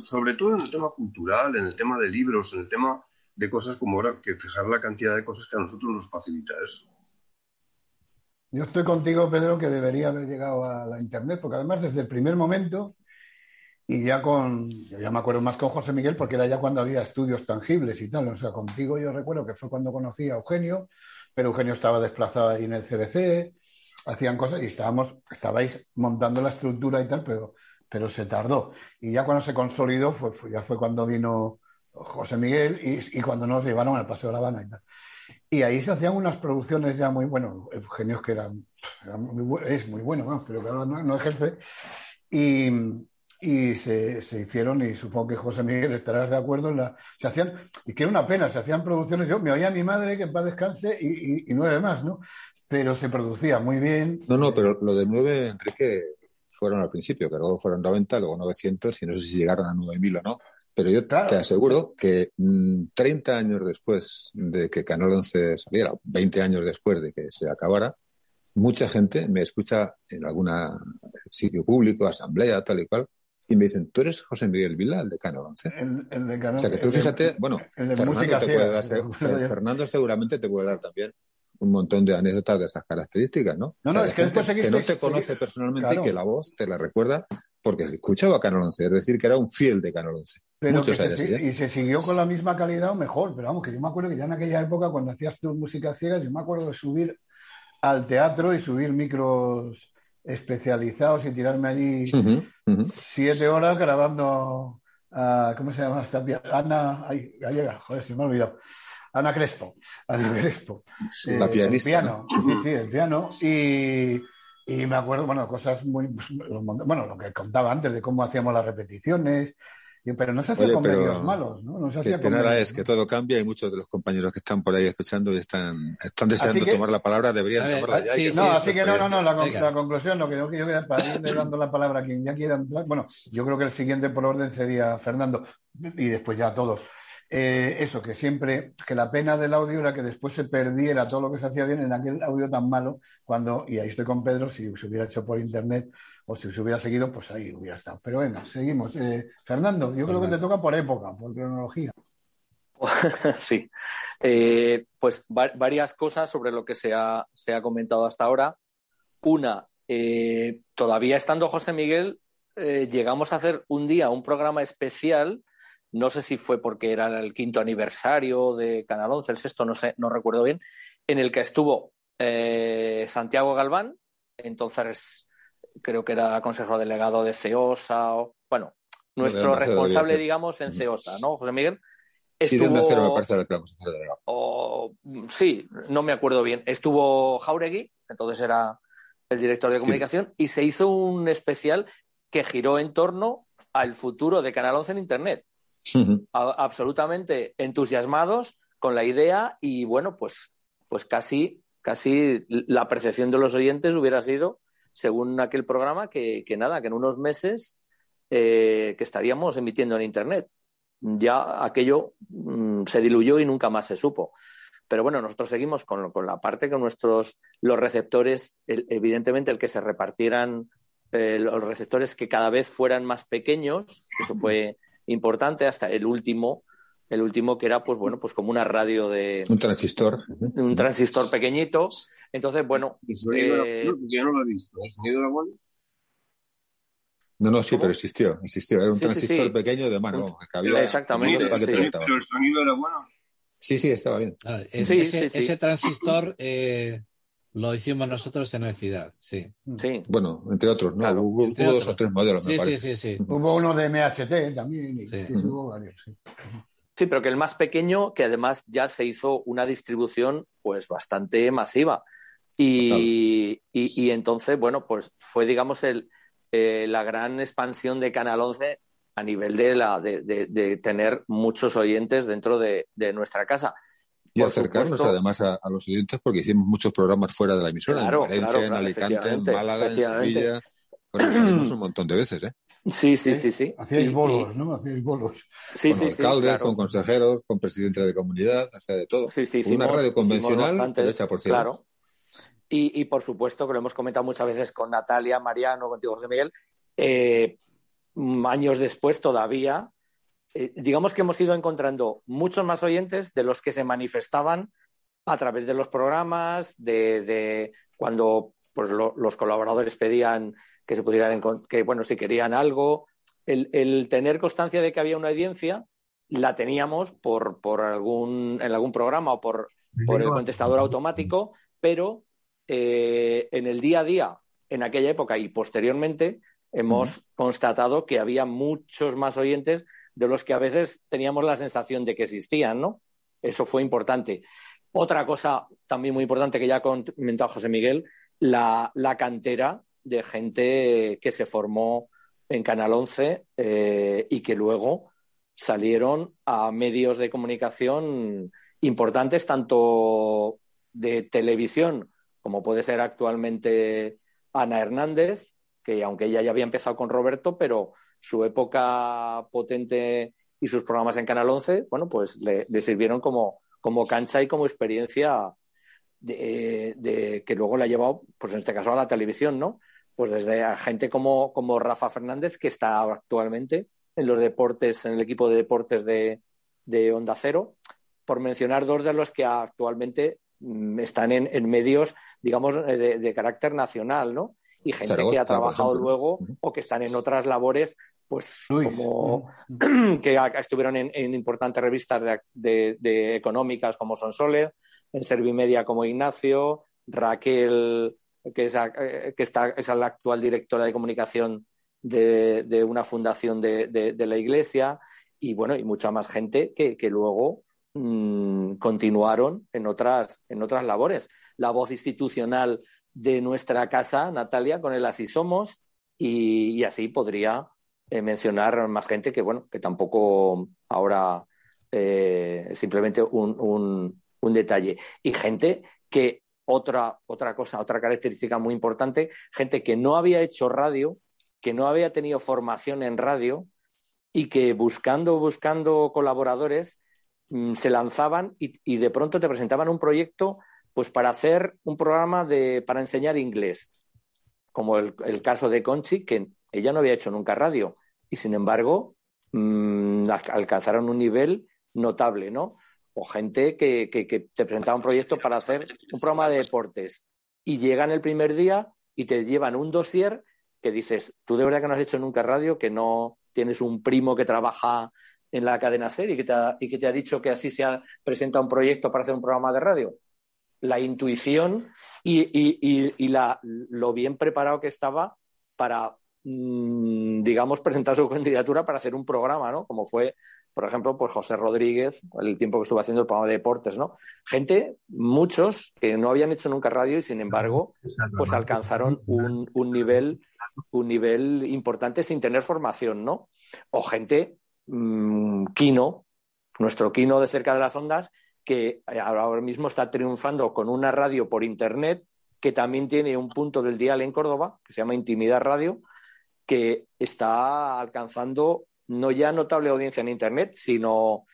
[SPEAKER 1] sobre todo en el tema cultural, en el tema de libros, en el tema de cosas como ahora, que fijar la cantidad de cosas que a nosotros nos facilita eso.
[SPEAKER 4] Yo estoy contigo, Pedro, que debería haber llegado a la Internet, porque además desde el primer momento, y ya con, yo ya me acuerdo más con José Miguel, porque era ya cuando había estudios tangibles y tal, o sea, contigo yo recuerdo que fue cuando conocí a Eugenio, pero Eugenio estaba desplazado ahí en el CBC, hacían cosas y estábamos, estabais montando la estructura y tal, pero, pero se tardó. Y ya cuando se consolidó, fue, ya fue cuando vino José Miguel y, y, cuando nos llevaron al Paseo de La Habana y tal. Y ahí se hacían unas producciones ya muy, bueno, Eugenio que eran, era muy, es muy bueno, ¿no? pero que ahora no, no, ejerce. Y, y se, se, hicieron, y supongo que José Miguel estarás de acuerdo, en la, se hacían, y que era una pena, se hacían producciones, yo me oía a mi madre, que en paz descanse, y, y, y nueve más, ¿no? Pero se producía muy bien.
[SPEAKER 5] No, no, pero lo de nueve, Enrique, fueron al principio, que luego fueron 90, luego 900, y no sé si llegaron a 9000 o no. Pero yo claro. te aseguro que mmm, 30 años después de que Canal 11 saliera, 20 años después de que se acabara, mucha gente me escucha en algún sitio público, asamblea, tal y cual, y me dicen, ¿tú eres José Miguel Vila, el de Canal 11?
[SPEAKER 4] El, el de Canal,
[SPEAKER 5] o sea, que tú fíjate, bueno, Fernando, te puede dar, Fernando seguramente te puede dar también un montón de anécdotas de esas características, ¿no?
[SPEAKER 4] No,
[SPEAKER 5] o sea,
[SPEAKER 4] no, es que,
[SPEAKER 5] gente que no te conoce personalmente
[SPEAKER 4] claro.
[SPEAKER 5] y que la voz te la recuerda porque escuchaba Canal 11, es decir, que era un fiel de Canal 11.
[SPEAKER 4] Pero
[SPEAKER 5] Muchos años,
[SPEAKER 4] se,
[SPEAKER 5] ¿eh?
[SPEAKER 4] y se siguió con la misma calidad o mejor, pero vamos, que yo me acuerdo que ya en aquella época, cuando hacías tus músicas ciegas, yo me acuerdo de subir al teatro y subir micros especializados y tirarme allí
[SPEAKER 5] uh -huh, uh -huh.
[SPEAKER 4] siete horas grabando a, ¿cómo se llama esta Ana, ahí, ahí llega, joder, se me ha olvidado. Ana Crespo, Ana Crespo.
[SPEAKER 5] La
[SPEAKER 4] eh,
[SPEAKER 5] pianista.
[SPEAKER 4] El piano,
[SPEAKER 5] ¿no?
[SPEAKER 4] sí, sí, el piano. Y, y, me acuerdo, bueno, cosas muy. Bueno, lo que contaba antes de cómo hacíamos las repeticiones. Pero no se hacía
[SPEAKER 5] Oye,
[SPEAKER 4] con
[SPEAKER 5] pero
[SPEAKER 4] medios malos, ¿no? no se hacía
[SPEAKER 5] que,
[SPEAKER 4] con
[SPEAKER 5] nada
[SPEAKER 4] medios,
[SPEAKER 5] es
[SPEAKER 4] ¿no?
[SPEAKER 5] que todo cambia y muchos de los compañeros que están por ahí escuchando y están, están deseando
[SPEAKER 4] que-
[SPEAKER 5] tomar la palabra, deberían
[SPEAKER 3] ver,
[SPEAKER 5] tomarla ya.
[SPEAKER 3] sí,
[SPEAKER 5] y
[SPEAKER 3] sí,
[SPEAKER 4] No, así que no, no, no, la, con-
[SPEAKER 3] Venga.
[SPEAKER 4] la conclusión, lo que yo, yo quería, para irle dando la palabra a quien ya quiera entrar, bueno, yo creo que el siguiente por orden sería Fernando y después ya todos. Eh, eso, que siempre, que la pena del audio era que después se perdiera todo lo que se hacía bien en aquel audio tan malo, cuando, y ahí estoy con Pedro, si se hubiera hecho por internet o si se hubiera seguido, pues ahí hubiera estado. Pero venga, seguimos. Eh, Fernando, yo creo que te toca por época, por cronología.
[SPEAKER 6] sí. Eh, pues va varias cosas sobre lo que se ha, se ha comentado hasta ahora. Una, todavía estando José Miguel, llegamos a hacer un día un programa especial. No sé si fue porque era el quinto aniversario de Canal 11, el sexto, no sé, no recuerdo bien, en el que estuvo eh, Santiago Galván, entonces creo que era consejero delegado de CEOSA, o, bueno, nuestro responsable, digamos, en CEOSA, ¿no, José Miguel?
[SPEAKER 5] Sí,
[SPEAKER 6] Estuvo-
[SPEAKER 5] me parece delegado.
[SPEAKER 6] o sí, no me acuerdo bien. Estuvo Jauregui, entonces era el director de comunicación, y se hizo un especial que giró en torno al futuro de Canal 11 en Internet. A- absolutamente entusiasmados con la idea y bueno, pues, pues casi, casi la percepción de los oyentes hubiera sido, según aquel programa, que, que nada, que en unos meses eh, que estaríamos emitiendo en Internet. Ya aquello mm, se diluyó y nunca más se supo. Pero bueno, nosotros seguimos con, con la parte que nuestros, los receptores, el- evidentemente el que se repartieran eh, los receptores que cada vez fueran más pequeños, eso fue importante hasta el último, el último que era pues bueno, pues como una radio de
[SPEAKER 5] Un transistor.
[SPEAKER 6] un transistor pequeñito. Entonces, bueno,
[SPEAKER 1] El sonido
[SPEAKER 6] Eh,
[SPEAKER 1] era yo no lo he visto. ¿El sonido era bueno?
[SPEAKER 5] No, no, sí,
[SPEAKER 6] ¿Cómo?
[SPEAKER 5] pero existió, existió. Era un
[SPEAKER 6] Sí, sí,
[SPEAKER 5] transistor
[SPEAKER 6] sí.
[SPEAKER 5] pequeño de mano, que
[SPEAKER 6] Exactamente, sí.
[SPEAKER 1] Pero el sonido era bueno.
[SPEAKER 5] Sí, sí, estaba bien.
[SPEAKER 3] Ah, es-
[SPEAKER 6] Sí,
[SPEAKER 3] ese,
[SPEAKER 6] sí, sí.
[SPEAKER 3] ese transistor eh, lo hicimos nosotros en Ciudad, sí.
[SPEAKER 6] sí.
[SPEAKER 5] Bueno, entre otros, ¿no?
[SPEAKER 6] Claro,
[SPEAKER 5] hubo,
[SPEAKER 3] entre
[SPEAKER 5] hubo dos o tres modelos, me
[SPEAKER 3] Sí, sí,
[SPEAKER 5] parece.
[SPEAKER 3] sí, sí.
[SPEAKER 4] Hubo uno de MHT también, y,
[SPEAKER 3] Sí.
[SPEAKER 4] hubo varios, sí.
[SPEAKER 6] Sí, pero que el más pequeño, que además ya se hizo una distribución pues bastante masiva. Y, y, y entonces, bueno, pues fue, digamos, el, eh, la gran expansión de Canal 11 a nivel de, la, de, de, de tener muchos oyentes dentro de, de nuestra casa.
[SPEAKER 5] Y
[SPEAKER 6] Por
[SPEAKER 5] acercarnos
[SPEAKER 6] supuesto.
[SPEAKER 5] además a, a los oyentes porque hicimos muchos programas fuera de la emisora,
[SPEAKER 6] Claro,
[SPEAKER 5] en Valencia,
[SPEAKER 6] claro,
[SPEAKER 5] en Alicante, en Málaga, en. Sevilla. Bueno, salimos un montón de veces, ¿eh?
[SPEAKER 6] Sí, sí,
[SPEAKER 4] ¿Eh?
[SPEAKER 6] sí, sí.
[SPEAKER 4] Hacíais
[SPEAKER 6] Y-
[SPEAKER 4] bolos,
[SPEAKER 6] y-
[SPEAKER 4] ¿no? Hacíais bolos.
[SPEAKER 6] Sí,
[SPEAKER 5] con
[SPEAKER 6] sí, sí,
[SPEAKER 5] alcaldes,
[SPEAKER 6] claro.
[SPEAKER 5] con consejeros, con presidente de comunidad, o sea, de todo.
[SPEAKER 6] Sí, sí,
[SPEAKER 5] Una
[SPEAKER 6] hicimos-
[SPEAKER 5] radio
[SPEAKER 6] hicimos
[SPEAKER 5] convencional, pero hecha por cielos.
[SPEAKER 6] Claro. Y, y, por supuesto, que lo hemos comentado muchas veces con Natalia, Mariano, contigo, José Miguel, eh, años después todavía, eh, digamos que hemos ido encontrando muchos más oyentes de los que se manifestaban a través de los programas, de, de cuando pues, lo- los colaboradores pedían que se pudieran, que bueno, si querían algo, el, el tener constancia de que había una audiencia, la teníamos por, por algún, en algún programa o por, por el contestador automático, pero eh, en el día a día, en aquella época y posteriormente, hemos constatado que había muchos más oyentes de los que a veces teníamos la sensación de que existían, ¿no? Eso fue importante. Otra cosa también muy importante que ya ha comentado José Miguel, la, la cantera de gente que se formó en Canal 11 eh, y que luego salieron a medios de comunicación importantes, tanto de televisión como puede ser actualmente Ana Hernández, que aunque ella ya había empezado con Roberto, pero su época potente y sus programas en Canal 11, bueno, pues le, le sirvieron como, como cancha y como experiencia de, de, que luego le ha llevado, pues en este caso, a la televisión, ¿no? Pues desde a gente como, como Rafa Fernández, que está actualmente en los deportes, en el equipo de deportes de, de Onda Cero, por mencionar dos de los que actualmente mm, están en, en, medios, digamos, de, de, carácter nacional, ¿no? Y gente Zaragoza, que ha trabajado luego o que están en otras labores, pues como que estuvieron en, en importantes revistas de, de, económicas como Son Soler, en Servimedia como Ignacio, Raquel, que es, que está, es la actual directora de comunicación de, de una fundación de, la iglesia y bueno, y mucha más gente que, que luego mmm, continuaron en otras, en otras labores. La voz institucional de nuestra casa, Natalia, con el Así Somos, y, y así podría eh, mencionar más gente que bueno, que tampoco ahora eh, simplemente un, un, detalle. Y gente que otra, otra cosa, otra característica muy importante, gente que no había hecho radio, que no había tenido formación en radio y que buscando, buscando colaboradores mmm, se lanzaban y, de pronto te presentaban un proyecto pues para hacer un programa de, para enseñar inglés, como el caso de Conchi, que ella no había hecho nunca radio y sin embargo mmm, alcanzaron un nivel notable, ¿no? O gente que, te presentaba un proyecto para hacer un programa de deportes y llegan el primer día y te llevan un dossier que dices, tú de verdad que no has hecho nunca radio, que no tienes un primo que trabaja en la cadena SER y que te ha, y que te ha dicho que así se ha presentado un proyecto para hacer un programa de radio. La intuición y, lo bien preparado que estaba para, digamos, presentar su candidatura para hacer un programa, ¿no? Como fue, por ejemplo, pues José Rodríguez, el tiempo que estuvo haciendo el programa de deportes, ¿no? Gente, muchos que no habían hecho nunca radio y sin embargo, pues alcanzaron un, un nivel un nivel importante sin tener formación, ¿no? O gente, mmm, Kino, nuestro Kino de cerca de las ondas, que ahora mismo está triunfando con una radio por internet que también tiene un punto del dial en Córdoba, que se llama Intimidad Radio, que está alcanzando no ya notable audiencia en internet, sino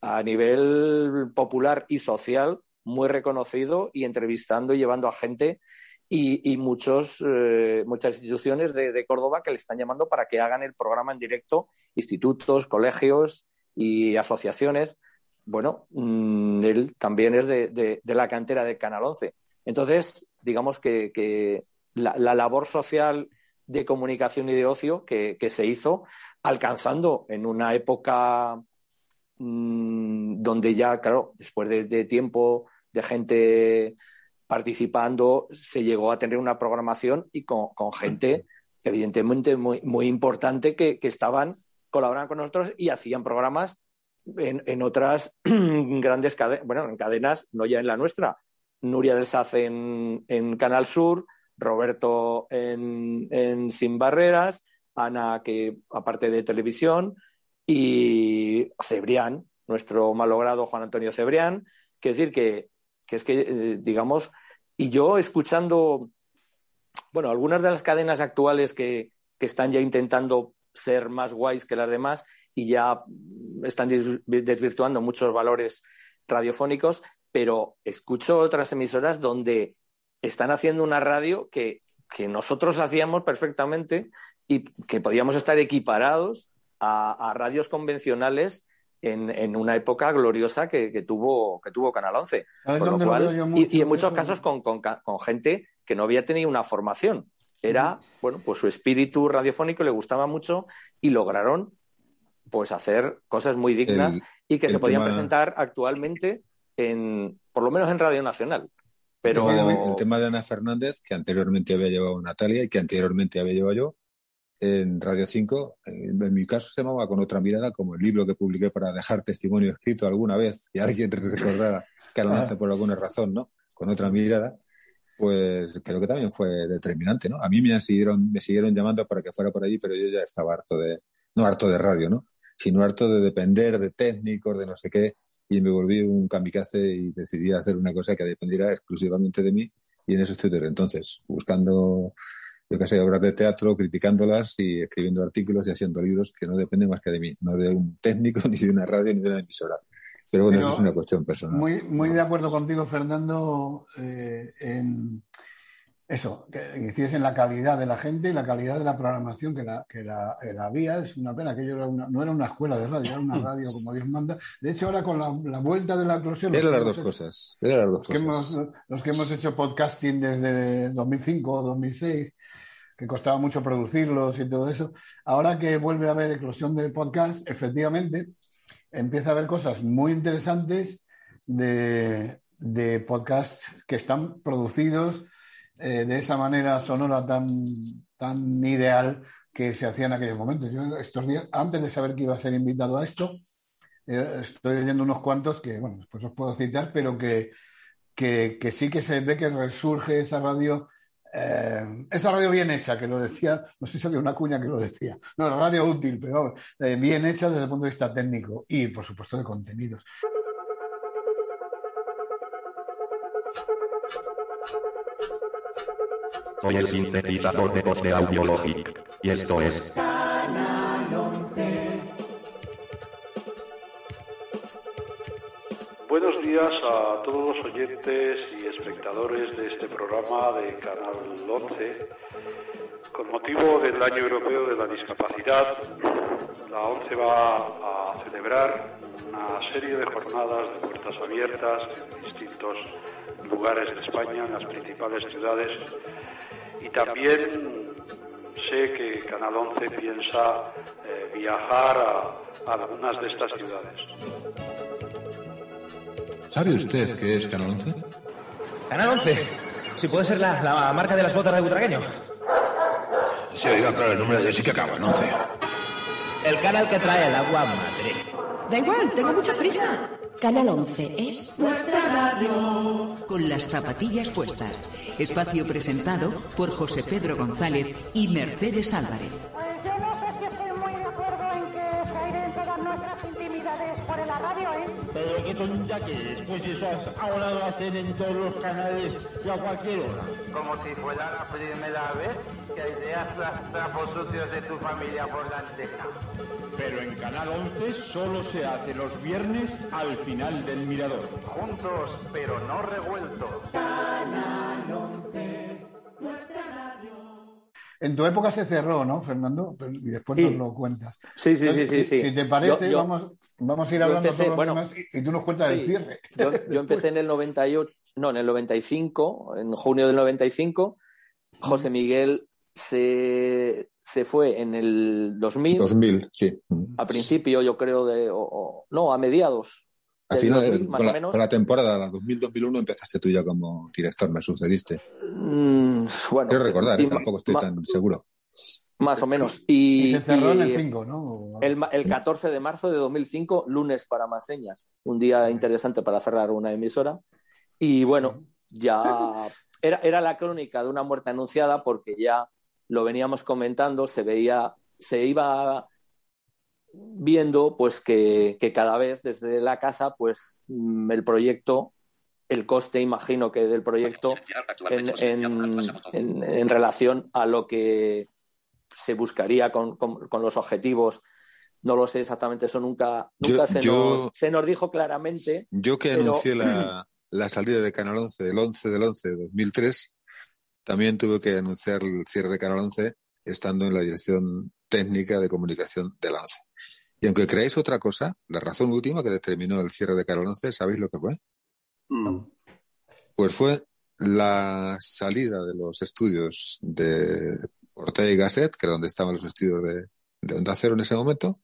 [SPEAKER 6] a nivel popular y social muy reconocido y entrevistando y llevando a gente y, muchos, eh, muchas instituciones de, Córdoba que le están llamando para que hagan el programa en directo, institutos, colegios y asociaciones. Bueno, mmm, él también es de, de, la cantera de Canal 11. Entonces, digamos que, que la, labor social de comunicación y de ocio que, que se hizo, alcanzando en una época mmm, donde ya, claro, después de tiempo de gente participando, se llegó a tener una programación y con, gente evidentemente muy, muy importante que, que, estaban colaborando con nosotros y hacían programas en, en otras grandes cadenas, bueno, en cadenas, no ya en la nuestra. Nuria del Saz en, en Canal Sur, Roberto en, Sin Barreras, Ana, que aparte de televisión, y Cebrián, nuestro malogrado Juan Antonio Cebrián, que decir que, que es que, eh, digamos, y yo escuchando, bueno, algunas de las cadenas actuales que, que están ya intentando ser más guays que las demás y ya están desvirtuando muchos valores radiofónicos, pero escucho otras emisoras donde están haciendo una radio que, nosotros hacíamos perfectamente y que podíamos estar equiparados a, radios convencionales en, una época gloriosa que, tuvo, que tuvo Canal 11. y, en muchos casos con, gente que no había tenido una formación. Era, bueno, pues su espíritu radiofónico le gustaba mucho y lograron pues hacer cosas muy dignas y que se podían presentar actualmente en, por lo menos en Radio Nacional. Pero...
[SPEAKER 5] El tema, de, Ana Fernández, que anteriormente había llevado Natalia y que anteriormente había llevado yo, en Radio 5, en, mi caso se llamaba Con otra mirada, como el libro que publiqué para dejar testimonio escrito alguna vez, que alguien recordara que lo hace por alguna razón, ¿no? Con otra mirada, pues creo que también fue determinante, ¿no? A mí me siguieron, me siguieron llamando para que fuera por allí, pero yo ya estaba harto de, no harto de radio, ¿no? Sino harto de depender de técnicos, de no sé qué, y me volví un kamikaze y decidí hacer una cosa que dependiera exclusivamente de mí y en eso estoy desde entonces, buscando, yo qué sé, obras de teatro, criticándolas y escribiendo artículos y haciendo libros que no dependen más que de mí, no de un técnico, ni de una radio, ni de una emisora. Pero bueno, eso es una cuestión personal.
[SPEAKER 4] Muy, muy de acuerdo contigo, Fernando, eh, en eso, que incides en la calidad de la gente y la calidad de la programación que la, que la, había. Es una pena que yo no era una escuela de radio, era una mm. radio como Dios manda. De hecho, ahora con la, vuelta de la eclosión...
[SPEAKER 5] Eran las dos cosas. Eran las dos
[SPEAKER 4] los, cosas. Que hemos, los que hemos hecho podcasting desde 2005 o 2006, que costaba mucho producirlos y todo eso. Ahora que vuelve a haber eclosión de podcast, efectivamente, empieza a haber cosas muy interesantes de, de podcasts que están producidos eh, de esa manera sonora tan, tan ideal que se hacía en aquellos momentos. Yo estos días, antes de saber que iba a ser invitado a esto, eh, estoy leyendo unos cuantos que, bueno, después os puedo citar, pero que, que, sí que se ve que resurge esa radio, eh, esa radio bien hecha, que lo decía, no sé si había una cuña que lo decía, no, radio útil, pero bien hecha desde el punto de vista técnico y, por supuesto, de contenidos.
[SPEAKER 7] Soy el sintetizador de voz de Audiologic. Y esto es... Canal 11.
[SPEAKER 8] Buenos días a todos los oyentes y espectadores de este programa de Canal 11. Con motivo del Año Europeo de la Discapacidad, la 11 va a celebrar una serie de jornadas de puertas abiertas en distintos lugares de España, en las principales ciudades, y también sé que Canal 11 piensa eh, viajar a, algunas de estas ciudades.
[SPEAKER 9] ¿Sabe usted qué es Canal 11?
[SPEAKER 10] ¿Canal 11? Si puede ser la, marca de las botas de Butragueño.
[SPEAKER 9] Sí, oiga, claro, el número de sí que acaba en 11.
[SPEAKER 10] El canal que trae el agua a Madrid.
[SPEAKER 11] Da igual, tengo mucha prisa.
[SPEAKER 12] Canal 11 es
[SPEAKER 13] nuestra
[SPEAKER 11] Con las zapatillas puestas. Espacio presentado por José Pedro González y Mercedes Álvarez.
[SPEAKER 14] Pero qué tonta que es, pues eso ahora lo hacen en todos los canales y a cualquier hora.
[SPEAKER 15] Como si fuera la primera vez que ideas las trapos sucios de tu familia por la antena.
[SPEAKER 14] Pero en Canal 11 solo se hace los viernes al final del mirador.
[SPEAKER 15] Juntos, pero no revueltos.
[SPEAKER 13] Canal 11, nuestra radio.
[SPEAKER 4] En tu época se cerró, ¿no, Fernando? Y después nos lo cuentas.
[SPEAKER 6] Sí, sí, sí, sí,
[SPEAKER 4] Si, te parece, vamos, vamos a ir hablando de todos los y, tú nos cuentas el cierre.
[SPEAKER 6] Yo, yo, empecé en el 98, no, en el 95, en junio del 95. José Miguel se, se fue en el 2000.
[SPEAKER 5] 2000, sí.
[SPEAKER 6] A principio, yo creo, de. no, a mediados.
[SPEAKER 5] Al final, más o menos. la temporada, la 2000-2001, empezaste tú ya como director, me sucediste.
[SPEAKER 6] Mm, bueno.
[SPEAKER 5] Quiero recordar, ¿eh? tampoco estoy tan seguro.
[SPEAKER 6] Más o menos. Y,
[SPEAKER 4] se cerró en el 5, ¿no?
[SPEAKER 6] El, el, 14 de marzo de 2005, lunes para más señas. Un día interesante para cerrar una emisora. Y bueno, ya era, era la crónica de una muerte anunciada porque ya lo veníamos comentando, se veía, se iba viendo pues que, cada vez desde la casa pues mm, el proyecto el coste imagino que del proyecto en, en, relación a lo que se buscaría con, con- con los objetivos. No lo sé exactamente, eso nunca, nunca
[SPEAKER 5] Yo-
[SPEAKER 6] se,
[SPEAKER 5] yo-
[SPEAKER 6] nos, se nos dijo claramente.
[SPEAKER 5] Yo que
[SPEAKER 6] pero-
[SPEAKER 5] anuncié la, la salida de Canal 11 el 11 del 11 de 2003, también tuve que anunciar el cierre de Canal 11 estando en la dirección técnica de comunicación de la 11. Y aunque creáis otra cosa, la razón última que determinó el cierre de Canal 11, ¿sabéis lo que fue? Pues fue la salida de los estudios de Ortega y Gasset, que era donde estaban los estudios de, de Onda Cero en ese momento,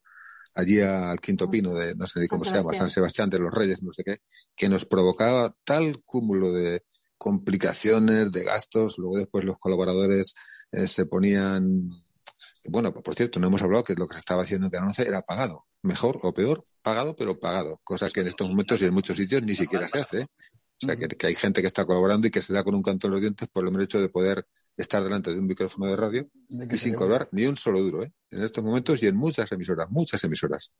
[SPEAKER 5] allí al Quinto Pino de, no sé ni cómo se llama. San Sebastián de los Reyes, no sé qué, que nos provocaba tal cúmulo de complicaciones, de gastos, luego después los colaboradores eh, se ponían, bueno, por cierto, no hemos hablado que lo que se estaba haciendo en Canal 11 era pagado, mejor o peor, pagado pero pagado, cosa que en estos momentos y en muchos sitios ni siquiera se hace, ¿eh? O sea, que, que hay gente que está colaborando y que se da con un canto en los dientes por el mero hecho de poder estar delante de un micrófono de radio
[SPEAKER 4] De
[SPEAKER 5] y sin cobrar ni un solo duro, ¿eh? En estos momentos y en muchas emisoras, muchas emisoras.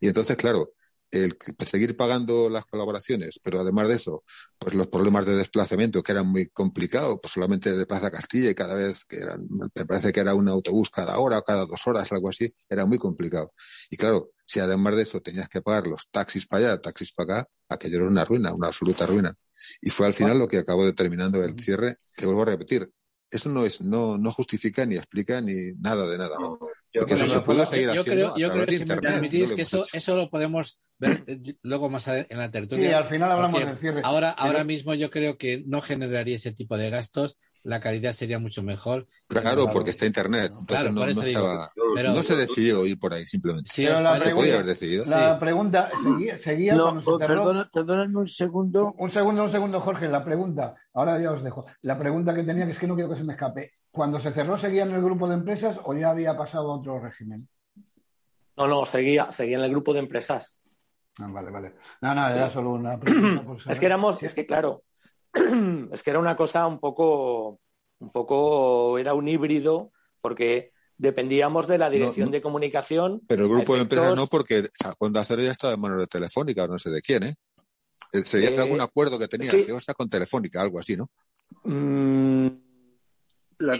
[SPEAKER 5] Y entonces, claro, el que- seguir pagando las colaboraciones, pero además de eso, pues los problemas de desplazamiento que eran muy complicados, pues solamente de Plaza Castilla y cada vez que eran, me parece que era un autobús cada hora o cada dos horas, algo así, era muy complicado. Y claro, si además de eso tenías que pagar los taxis para allá, taxis para acá, aquello era una ruina, una absoluta ruina. Y fue al final lo que acabó determinando el cierre, que vuelvo a repetir, eso no es, no, no justifica ni explica ni nada de nada. Porque eso se puede seguir
[SPEAKER 3] yo
[SPEAKER 5] haciendo
[SPEAKER 3] creo, yo
[SPEAKER 5] a
[SPEAKER 3] creo
[SPEAKER 5] de
[SPEAKER 3] si me permitís,
[SPEAKER 5] no
[SPEAKER 3] que eso,
[SPEAKER 5] hecho.
[SPEAKER 3] eso lo podemos ver eh, luego más en la tertulia.
[SPEAKER 4] Sí, al final hablamos del cierre.
[SPEAKER 3] Ahora,
[SPEAKER 4] Pero-
[SPEAKER 3] ahora mismo yo creo que no generaría ese tipo de gastos, la calidad sería mucho mejor.
[SPEAKER 5] Claro, porque está internet. Entonces
[SPEAKER 3] Claro,
[SPEAKER 5] no, no estaba,
[SPEAKER 3] pero-
[SPEAKER 5] no se decidió ir por ahí simplemente.
[SPEAKER 3] Sí,
[SPEAKER 4] Pero
[SPEAKER 3] os
[SPEAKER 4] la
[SPEAKER 5] se podía
[SPEAKER 4] pregunta-
[SPEAKER 5] haber decidido.
[SPEAKER 4] La pregunta, seguía, seguía
[SPEAKER 16] No,
[SPEAKER 4] cuando se
[SPEAKER 16] oh, perdona- perdóname un segundo.
[SPEAKER 4] Un segundo, un segundo, Jorge. La pregunta, ahora ya os dejo. La pregunta que tenía, que es que no quiero que se me escape. ¿Cuando se cerró, seguía en el grupo de empresas o ya había pasado a otro régimen?
[SPEAKER 6] No, no, seguía, seguía en el grupo de empresas.
[SPEAKER 4] Ah, vale, vale. No, no, era solo una pregunta. por saber.
[SPEAKER 6] Es que éramos, es que claro, es que era una cosa un poco, un poco, era un híbrido, porque dependíamos de la dirección
[SPEAKER 5] no.
[SPEAKER 6] de comunicación.
[SPEAKER 5] Pero el grupo de empresas no, porque cuando Acero ya estaba en manos de Telefónica, no sé de quién, ¿eh? Eh, Sería
[SPEAKER 6] Eh,
[SPEAKER 5] algún acuerdo que tenía
[SPEAKER 6] sí.
[SPEAKER 5] Ceosa con Telefónica, algo así, ¿no?
[SPEAKER 6] Mm,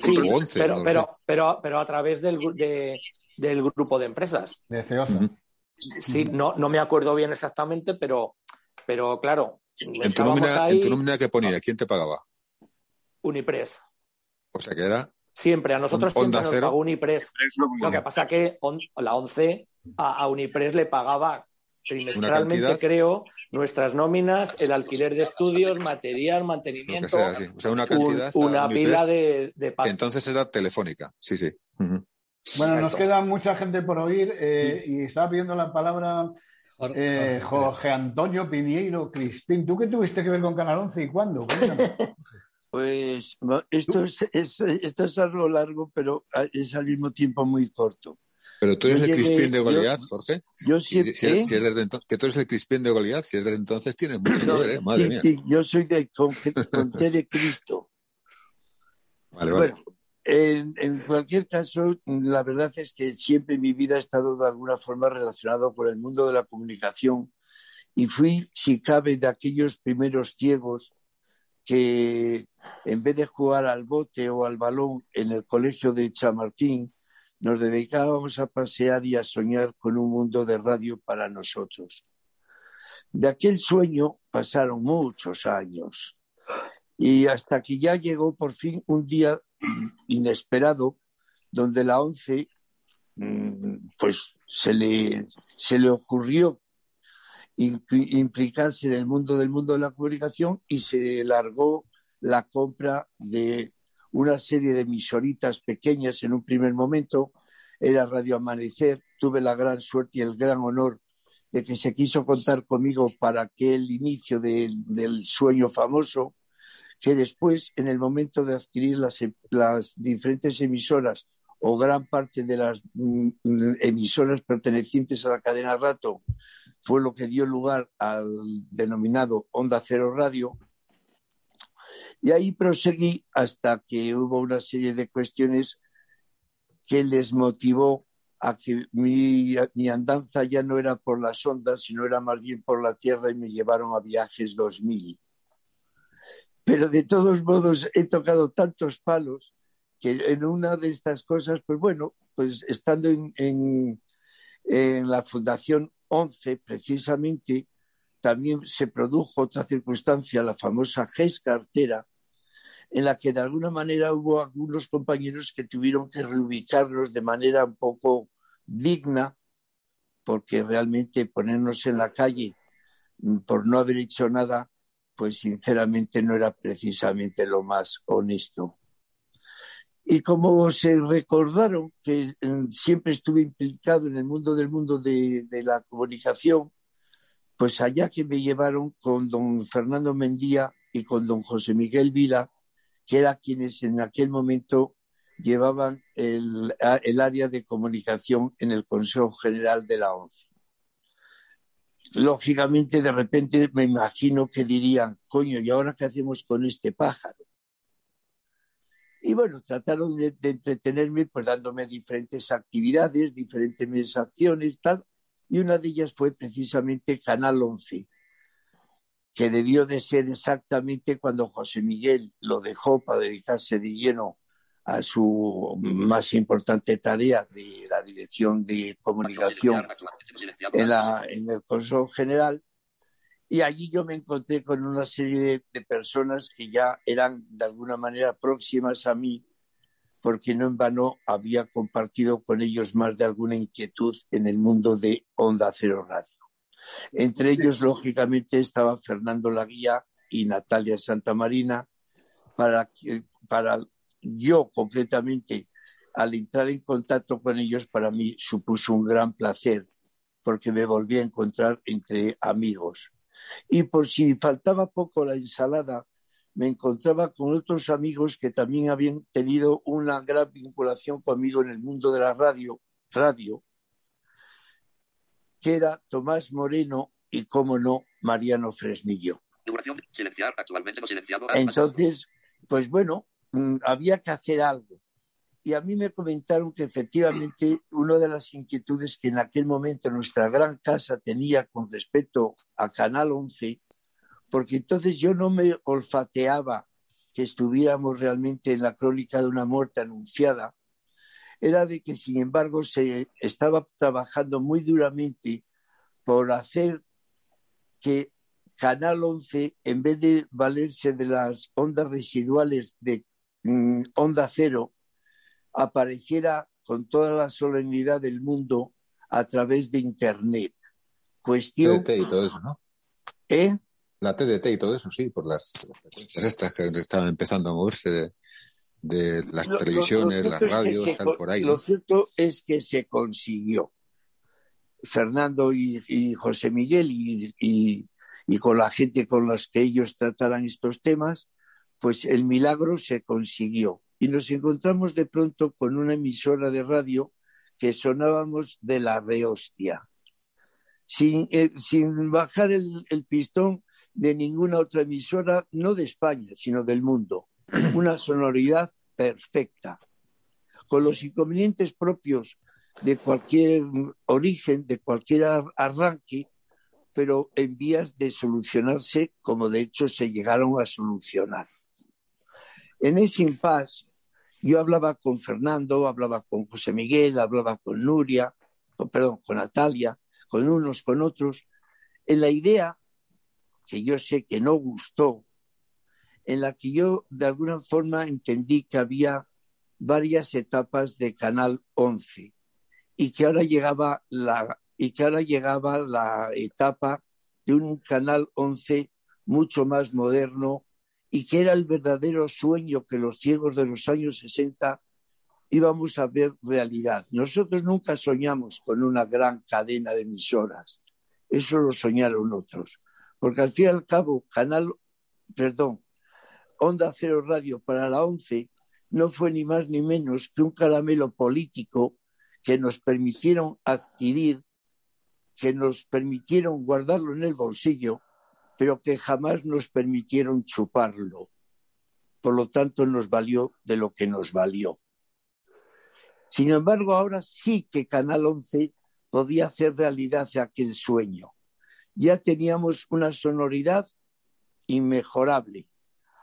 [SPEAKER 6] sí,
[SPEAKER 5] O once,
[SPEAKER 6] pero,
[SPEAKER 5] no
[SPEAKER 6] pero, pero, pero a través del, de- del grupo de empresas.
[SPEAKER 4] De Ceosa.
[SPEAKER 6] Sí, no, no me acuerdo bien exactamente, pero, pero claro,
[SPEAKER 5] En tu,
[SPEAKER 6] estábamos
[SPEAKER 5] nómina,
[SPEAKER 6] ahí,
[SPEAKER 5] en tu nómina que ponía, ¿quién te pagaba?
[SPEAKER 6] Unipress.
[SPEAKER 5] O sea que era
[SPEAKER 6] Siempre, a nosotros
[SPEAKER 5] Onda
[SPEAKER 6] siempre nos
[SPEAKER 5] Cero.
[SPEAKER 6] pagó Unipress. Lo que pasa que on- la 11 a, a Unipress le pagaba trimestralmente, creo, nuestras nóminas, el alquiler de estudios, material,
[SPEAKER 5] que
[SPEAKER 6] mantenimiento,
[SPEAKER 5] sea, sí. O sea, una
[SPEAKER 6] un-
[SPEAKER 5] cantidad.
[SPEAKER 6] una pila de, de
[SPEAKER 5] que. Entonces era Telefónica, sí, sí.
[SPEAKER 4] Bueno, nos queda mucha gente por oír eh, y estaba pidiendo la palabra eh, Jorge Antonio Piñeiro Crispín. ¿Tú qué tuviste que ver con Canal 11 y cuándo?
[SPEAKER 16] Pues esto es, es- esto es algo largo, pero es al mismo tiempo muy corto.
[SPEAKER 5] Pero tú eres
[SPEAKER 16] Yo
[SPEAKER 5] el
[SPEAKER 16] llegué-
[SPEAKER 5] Crispín de
[SPEAKER 16] yo-
[SPEAKER 5] Goliat, Jorge.
[SPEAKER 16] Yo siempre,
[SPEAKER 5] si, si- si es desde entonces, que tú eres el Crispín de Goliat, si es desde entonces tienes mucho
[SPEAKER 16] No,
[SPEAKER 5] ver, ¿eh? Madre
[SPEAKER 16] sí,
[SPEAKER 5] mía.
[SPEAKER 16] sí, yo soy de con, con T de Cristo.
[SPEAKER 5] Vale, vale.
[SPEAKER 16] Bueno, en, cualquier caso, la verdad es que siempre mi vida ha estado de alguna forma relacionado con el mundo de la comunicación y fui, si cabe, de aquellos primeros ciegos que en vez de jugar al bote o al balón en el colegio de Chamartín, nos dedicábamos a pasear y a soñar con un mundo de radio para nosotros. De aquel sueño pasaron muchos años y hasta que ya llegó por fin un día inesperado donde la ONCE mm, pues se le, se le ocurrió impli- implicarse en el mundo del mundo de la comunicación y se largó la compra de una serie de emisoritas pequeñas en un primer momento. Era Radio Amanecer. Tuve la gran suerte y el gran honor de que se quiso contar conmigo para aquel inicio de- del sueño famoso, que después, en el momento de adquirir las, diferentes emisoras o gran parte de las mm, emisoras pertenecientes a la cadena Rato, fue lo que dio lugar al denominado Onda Cero Radio. Y ahí proseguí hasta que hubo una serie de cuestiones que les motivó a que mi, mi andanza ya no era por las ondas, sino era más bien por la tierra y me llevaron a Viajes 2000. Pero de todos modos he tocado tantos palos que en una de estas cosas, pues bueno, pues estando en, en, la Fundación 11, precisamente, también se produjo otra circunstancia, la famosa GES cartera, en la que de alguna manera hubo algunos compañeros que tuvieron que reubicarnos de manera un poco digna, porque realmente ponernos en la calle mm, por no haber hecho nada, pues sinceramente no era precisamente lo más honesto. Y como se recordaron que mm, siempre estuve implicado en el mundo del mundo de, de la comunicación, pues allá que me llevaron con don Fernando Mendía y con don José Miguel Vila, que eran quienes en aquel momento llevaban el, el, área de comunicación en el Consejo General de la ONCE. Lógicamente, de repente me imagino que dirían, coño, ¿y ahora qué hacemos con este pájaro? Y bueno, trataron de, entretenerme pues dándome diferentes actividades, diferentes acciones, tal, y una de ellas fue precisamente Canal 11, que debió de ser exactamente cuando José Miguel lo dejó para dedicarse de lleno a su más importante tarea de la dirección de comunicación en, la, en el Consejo General. Y allí yo me encontré con una serie de, de, personas que ya eran de alguna manera próximas a mí, porque no en vano había compartido con ellos más de alguna inquietud en el mundo de Onda Cero Radio. Entre ellos, lógicamente, estaba Fernando Laguía y Natalia Santamarina, para, para yo concretamente, al entrar en contacto con ellos, para mí supuso un gran placer, porque me volví a encontrar entre amigos. Y por si faltaba poco la ensalada, me encontraba con otros amigos que también habían tenido una gran vinculación conmigo en el mundo de la radio, radio que era Tomás Moreno y, cómo no, Mariano Fresnillo. Entonces, pues bueno, había que hacer algo. Y a mí me comentaron que efectivamente una de las inquietudes que en aquel momento nuestra gran casa tenía con respecto a Canal 11, porque entonces yo no me olfateaba que estuviéramos realmente en la crónica de una muerte anunciada, era de que, sin embargo, se estaba trabajando muy duramente por hacer que Canal 11, en vez de valerse de las ondas residuales de mm, onda cero, apareciera con toda la solemnidad del mundo a través de Internet. Cuestión.
[SPEAKER 5] TDT y todo eso, ¿no?
[SPEAKER 16] ¿Eh?
[SPEAKER 5] La TDT y todo eso, sí, por las frecuencias estas que estaban empezando a moverse de, de las
[SPEAKER 16] Lo-
[SPEAKER 5] televisiones,
[SPEAKER 16] lo
[SPEAKER 5] las
[SPEAKER 16] es que
[SPEAKER 5] radios,
[SPEAKER 16] se
[SPEAKER 5] tal por ahí.
[SPEAKER 16] Lo
[SPEAKER 5] ¿no?
[SPEAKER 16] cierto es que se consiguió. Fernando y, y José Miguel y, y- y con la gente con las que ellos trataran estos temas, pues el milagro se consiguió. Y nos encontramos de pronto con una emisora de radio que sonábamos de la rehostia, sin, eh, sin bajar el, el pistón de ninguna otra emisora, no de España, sino del mundo. Una sonoridad perfecta, con los inconvenientes propios de cualquier origen, de cualquier ar- arranque, pero en vías de solucionarse, como de hecho se llegaron a solucionar. En ese impasse, yo hablaba con Fernando, hablaba con José Miguel, hablaba con Nuria, con- perdón, con Natalia, con unos, con otros, en la idea que yo sé que no gustó, en la que yo de alguna forma entendí que había varias etapas de Canal 11 y que ahora llegaba la y que ahora llegaba la etapa de un Canal 11 mucho más moderno y que era el verdadero sueño que los ciegos de los años 60 íbamos a ver realidad. Nosotros nunca soñamos con una gran cadena de emisoras. Eso lo soñaron otros. Porque al fin y al cabo, Canal, perdón, Onda Cero Radio para la 11 no fue ni más ni menos que un caramelo político que nos permitieron adquirir, que nos permitieron guardarlo en el bolsillo, pero que jamás nos permitieron chuparlo. Por lo tanto, nos valió de lo que nos valió. Sin embargo, ahora sí que Canal 11 podía hacer realidad aquel sueño. Ya teníamos una sonoridad inmejorable.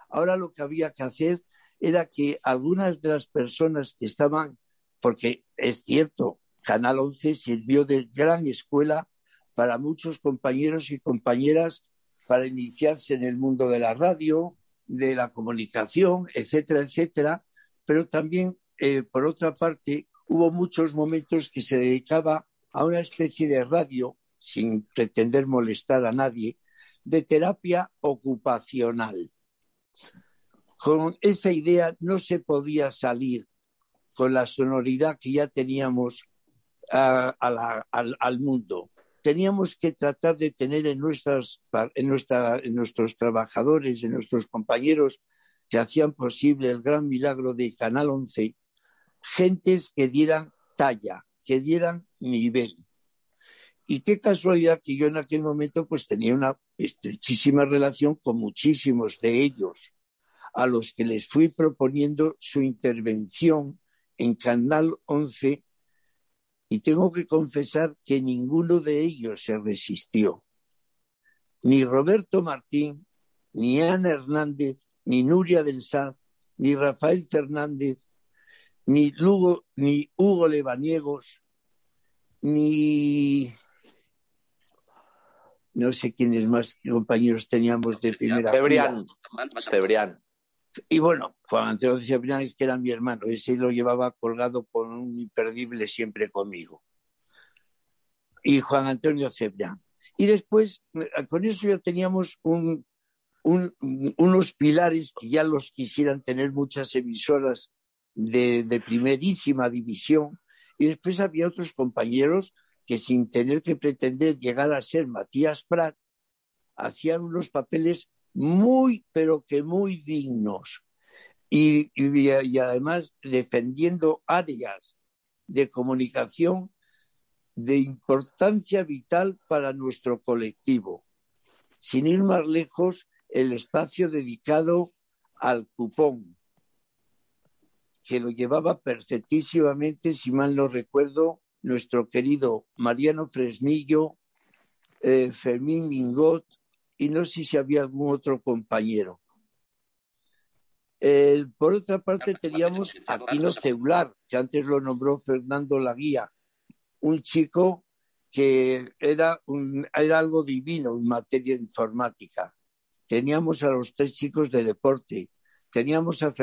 [SPEAKER 16] Ahora lo que había que hacer era que algunas de las personas que estaban, porque es cierto, Canal 11 sirvió de gran escuela para muchos compañeros y compañeras para iniciarse en el mundo de la radio, de la comunicación, etcétera, etcétera, pero también, eh, por otra parte, hubo muchos momentos que se dedicaba a una especie de radio, sin pretender molestar a nadie, de terapia ocupacional. Con esa idea no se podía salir con la sonoridad que ya teníamos a, a la, al, al, mundo. Teníamos que tratar de tener en, nuestras, en, nuestra, en nuestros trabajadores, en nuestros compañeros que hacían posible el gran milagro de Canal 11, gentes que dieran talla, que dieran nivel. Y qué casualidad que yo en aquel momento pues tenía una estrechísima relación con muchísimos de ellos, a los que les fui proponiendo su intervención en Canal 11 y tengo que confesar que ninguno de ellos se resistió. Ni Roberto Martín, ni Ana Hernández, ni Nuria del Sar, ni Rafael Fernández, ni, Lugo, ni Hugo Lebaniegos, ni no sé quiénes más compañeros teníamos de primera
[SPEAKER 6] Cebrián. Cebrián.
[SPEAKER 16] Y bueno, Juan Antonio Cebrián es que era mi hermano, ese lo llevaba colgado con un imperdible siempre conmigo. Y Juan Antonio Cebrián. Y después, con eso ya teníamos un, un, unos pilares que ya los quisieran tener muchas emisoras de, de primerísima división. Y después había otros compañeros que sin tener que pretender llegar a ser Matías Prat, hacían unos papeles muy, pero que muy dignos. Y, además defendiendo áreas de comunicación de importancia vital para nuestro colectivo. Sin ir más lejos, el espacio dedicado al cupón, que lo llevaba perfectísimamente, si mal no recuerdo, nuestro querido Mariano Fresnillo, eh, Fermín Mingot y no sé si había algún otro compañero. Eh, por otra parte teníamos a Aquino Ceular, que antes lo nombró Fernando Laguía, un chico que era, un, era algo divino en materia informática. Teníamos a los tres chicos de deporte, teníamos a,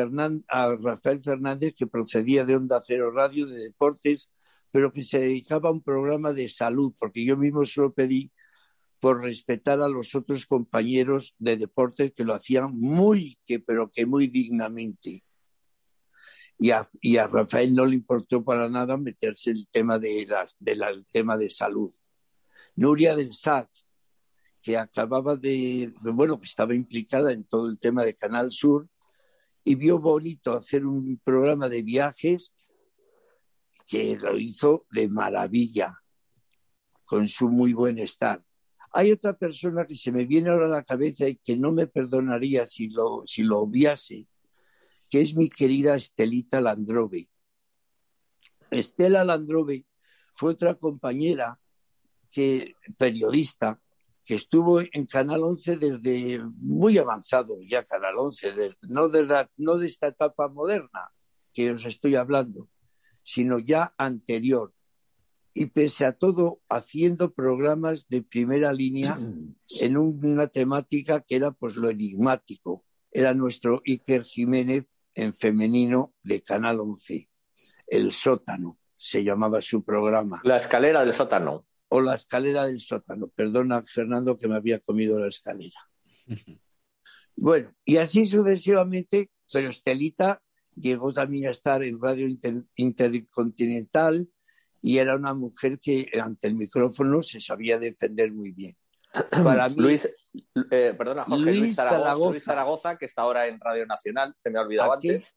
[SPEAKER 16] a Rafael Fernández, que procedía de Onda Cero Radio de Deportes, pero que se dedicaba a un programa de salud, porque yo mismo se lo pedí por respetar a los otros compañeros de deporte que lo hacían muy, que, pero que muy dignamente. Y a, Rafael no le importó para nada meterse el tema de, la, de el tema de salud. Nuria del SAC, que acababa de, bueno, que estaba implicada en todo el tema de Canal Sur y vio bonito hacer un programa de viajes que lo hizo de maravilla, con su muy buen estar. Hay otra persona que se me viene ahora a la cabeza y que no me perdonaría si lo, si lo obviase, que es mi querida Estelita Landrove. Estela Landrove fue otra compañera que, periodista que estuvo en Canal 11 desde muy avanzado ya Canal 11, de, no, de la, no de esta etapa moderna que os estoy hablando, sino ya anterior. Y pese a todo, haciendo programas de primera línea en una temática que era pues lo enigmático. Era nuestro Iker Jiménez en femenino de Canal 11. El sótano se llamaba su programa.
[SPEAKER 6] La escalera del sótano.
[SPEAKER 16] O la escalera del sótano. Perdona, Fernando, que me había comido la escalera. bueno, y así sucesivamente, pero Estelita llegó también a estar en Radio Inter Intercontinental y era una mujer que ante el micrófono se sabía defender muy bien.
[SPEAKER 6] Para mí, Luis, eh, perdona, Jorge, Luis, Luis, Zaragoza, Zaragoza, Luis, Zaragoza, que está ahora en Radio Nacional, se me ha olvidado
[SPEAKER 16] Aquí,
[SPEAKER 6] antes.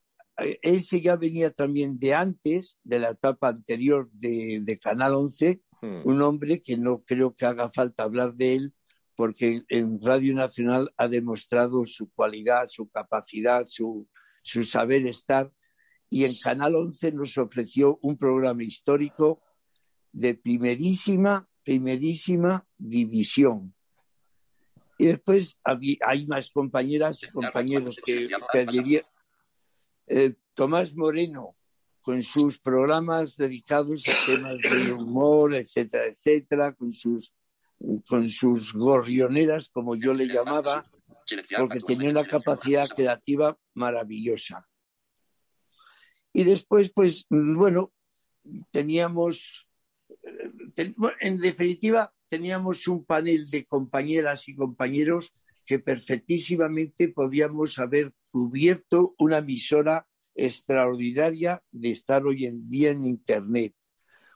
[SPEAKER 16] Ese ya venía también de antes, de la etapa anterior de, de Canal 11, hmm. un hombre que no creo que haga falta hablar de él, porque en Radio Nacional ha demostrado su cualidad, su capacidad, su, su saber estar y en Canal 11 nos ofreció un programa histórico de primerísima, primerísima división. Y después hay más compañeras y compañeros que pediría, eh, Tomás Moreno, con sus programas dedicados a temas de humor, etcétera, etcétera, con sus, con sus gorrioneras, como yo le llamaba, porque tenía una capacidad creativa maravillosa. Y después, pues, bueno, teníamos, ten- en definitiva, teníamos un panel de compañeras y compañeros que perfectísimamente podíamos haber cubierto una emisora extraordinaria de estar hoy en día en Internet,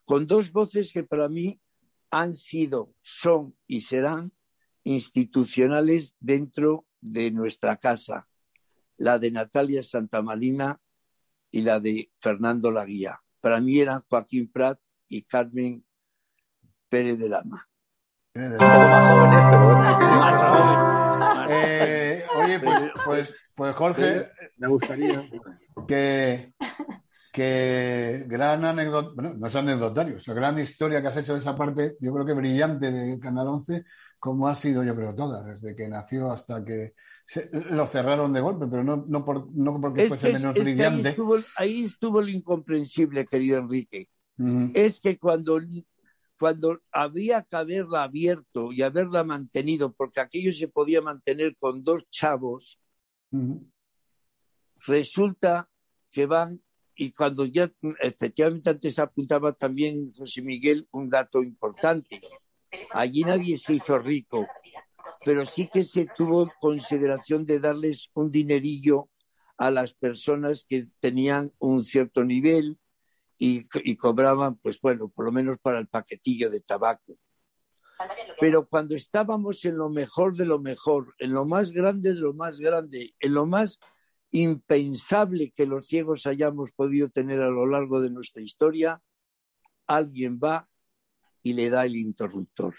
[SPEAKER 16] con dos voces que para mí han sido, son y serán institucionales dentro de nuestra casa, la de Natalia Santamarina y la de Fernando Laguía. Para mí eran Joaquín Prat y Carmen Pérez de Lama.
[SPEAKER 4] Eh, oye, pues, pues, pues Jorge,
[SPEAKER 17] Me gustaría.
[SPEAKER 4] que, que gran anécdota, bueno, no es anecdotario, o sea, gran historia que has hecho de esa parte, yo creo que brillante de Canal 11, como ha sido, yo creo, toda, desde que nació hasta que se- lo cerraron de golpe, pero no, no, por, no porque
[SPEAKER 16] Es
[SPEAKER 4] fuese
[SPEAKER 16] que-
[SPEAKER 4] menos
[SPEAKER 16] es que ahí,
[SPEAKER 4] brillante.
[SPEAKER 16] estuvo, ahí estuvo lo incomprensible, querido Enrique.
[SPEAKER 4] Ujú.
[SPEAKER 16] Es que cuando, cuando había que haberla abierto y haberla mantenido, porque aquello se podía mantener con dos chavos,
[SPEAKER 4] Ujú.
[SPEAKER 16] resulta que van y cuando ya efectivamente antes apuntaba también José Miguel un dato importante. Allí nadie se hizo rico, pero sí que se tuvo consideración de darles un dinerillo a las personas que tenían un cierto nivel y, cobraban, pues bueno, por lo menos para el paquetillo de tabaco. Pero cuando estábamos en lo mejor de lo mejor, en lo más grande de lo más grande, en lo más impensable que los ciegos hayamos podido tener a lo largo de nuestra historia, alguien va y le da el interruptor.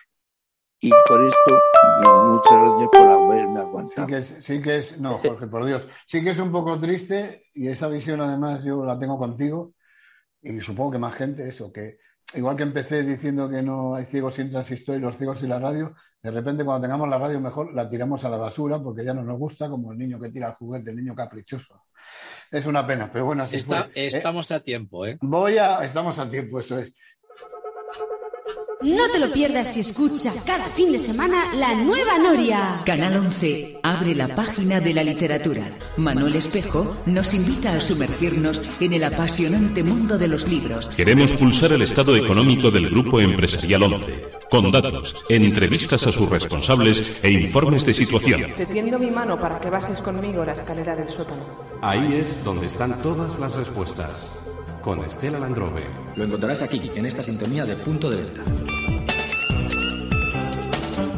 [SPEAKER 16] Y por esto, muchas gracias por haberme
[SPEAKER 4] Sí
[SPEAKER 16] aguantado.
[SPEAKER 4] que, es, sí que es, no, Jorge, por Dios, sí que es un poco triste y esa visión además yo la tengo contigo y supongo que más gente, eso, que igual que empecé diciendo que no hay ciegos sin transistor y los ciegos sin la radio, de repente cuando tengamos la radio mejor la tiramos a la basura porque ya no nos gusta, como el niño que tira el juguete, el niño caprichoso. Es una pena, pero bueno, así
[SPEAKER 3] Está-
[SPEAKER 4] fue. Eh,
[SPEAKER 3] estamos a tiempo, ¿eh?
[SPEAKER 4] voy a, estamos a tiempo, eso es.
[SPEAKER 12] No te lo pierdas y escucha cada fin de semana la nueva Noria.
[SPEAKER 11] Canal 11 abre la página de la literatura. Manuel Espejo nos invita a sumergirnos en el apasionante mundo de los libros.
[SPEAKER 18] Queremos pulsar el estado económico del Grupo Empresarial 11, con datos, entrevistas a sus responsables e informes de situación.
[SPEAKER 19] Te tiendo mi mano para que bajes conmigo la escalera del sótano.
[SPEAKER 20] Ahí es donde están todas las respuestas. Con Estela Landrove.
[SPEAKER 21] Lo encontrarás aquí, en esta sintonía de punto de venta.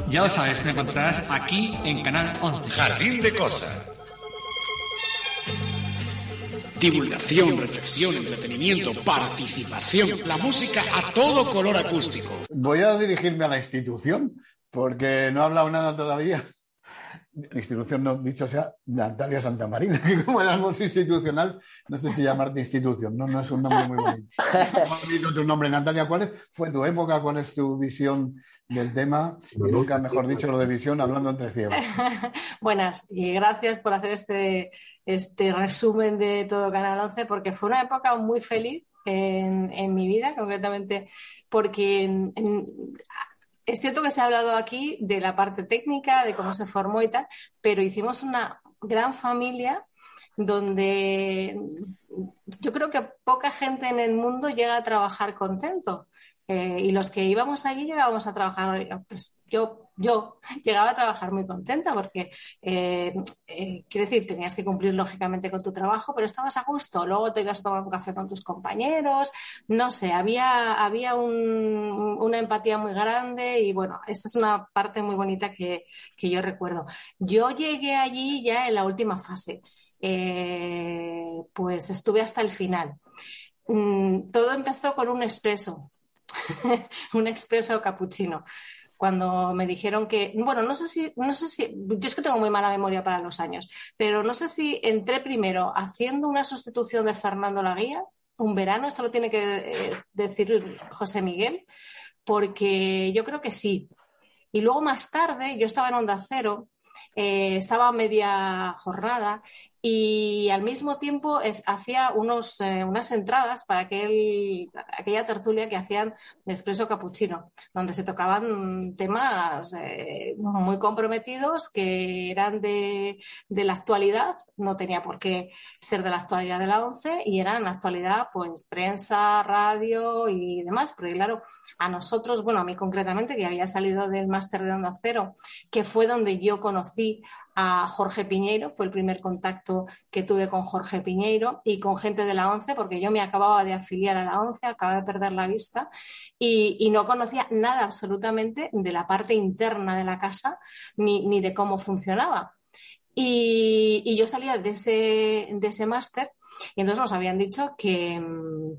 [SPEAKER 22] Ya lo sabes, me encontrarás aquí en Canal 11.
[SPEAKER 9] Jardín de cosas. Divulgación, reflexión, entretenimiento, participación, la música a todo color acústico.
[SPEAKER 4] Voy a dirigirme a la institución porque no ha hablado nada todavía. Institución, no, dicho sea, Natalia Santamarina, que como era algo institucional, no sé si llamarte institución, no, no es un nombre muy bonito. Muy bonito tu nombre, Natalia, ¿cuál es- fue tu época? ¿Cuál es tu visión del tema? Y nunca, mejor dicho, lo de visión, hablando entre ciegos.
[SPEAKER 23] Buenas y gracias por hacer este, este resumen de todo Canal 11 porque fue una época muy feliz en, en mi vida, concretamente porque en- en- es cierto que se ha hablado aquí de la parte técnica, de cómo se formó y tal, pero hicimos una gran familia donde yo creo que poca gente en el mundo llega a trabajar contento. Eh, y los que íbamos allí llegábamos a trabajar, pues yo, yo llegaba a trabajar muy contenta porque, eh, eh, quiero decir, tenías que cumplir lógicamente con tu trabajo, pero estabas a gusto. Luego te ibas a tomar un café con tus compañeros, no sé, había, había un- una empatía muy grande y bueno, esa es una parte muy bonita que, que yo recuerdo. Yo llegué allí ya en la última fase, pues estuve hasta el final. Mm, todo empezó con un expreso, un expreso cappuccino. Cuando me dijeron que, bueno, no sé si, no sé si, yo es que tengo muy mala memoria para los años, pero no sé si entré primero haciendo una sustitución de Fernando Laguía, un verano, esto lo tiene que eh, decir José Miguel, porque yo creo que sí. Y luego más tarde, yo estaba en Onda Cero, eh, estaba media jornada y al mismo tiempo hacía unos, eh, unas entradas para aquel, aquella tertulia que hacían de Expreso Capuchino, donde se tocaban temas eh, muy comprometidos que eran de, de la actualidad, no tenía por qué ser de la actualidad de la ONCE, y eran actualidad, pues prensa, radio y demás, porque claro, a nosotros, bueno, a mí concretamente, que había salido del máster de Onda Cero, que fue donde yo conocí a Jorge Piñeiro, fue el primer contacto que tuve con Jorge Piñeiro y con gente de la ONCE, porque yo me acababa de afiliar a la ONCE, acababa de perder la vista y, no conocía nada absolutamente de la parte interna de la casa ni, ni de cómo funcionaba. Y, yo salía de ese, de ese máster y entonces nos habían dicho que,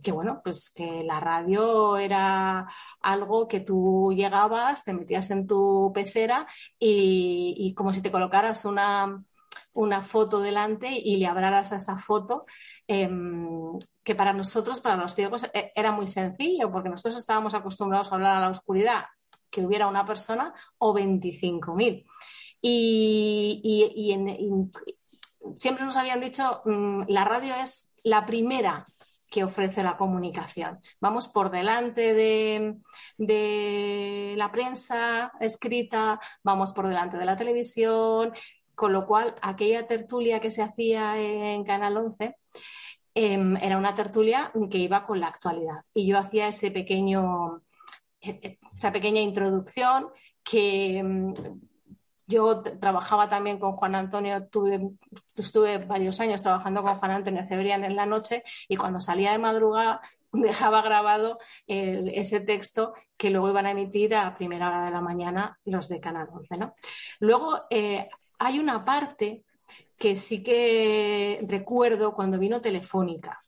[SPEAKER 23] que, bueno, pues que la radio era algo que tú llegabas, te metías en tu pecera y, y como si te colocaras una, una foto delante y le hablaras a esa foto, eh, que para nosotros, para los ciegos, era muy sencillo, porque nosotros estábamos acostumbrados a hablar a la oscuridad, que hubiera una persona o 25.000. Y, siempre nos habían dicho, mmm, la radio es la primera que ofrece la comunicación. Vamos por delante de, la prensa escrita, vamos por delante de la televisión, con lo cual aquella tertulia que se hacía en Canal 11 eh, era una tertulia que iba con la actualidad. Y yo hacía ese pequeño, eh, esa pequeña introducción que yo trabajaba también con Juan Antonio, tuve, estuve varios años trabajando con Juan Antonio Cebrián en la noche y cuando salía de madrugada dejaba grabado ese texto que luego iban a emitir a primera hora de la mañana los de Canal 11. ¿no? Luego eh, hay una parte que sí que recuerdo cuando vino Telefónica.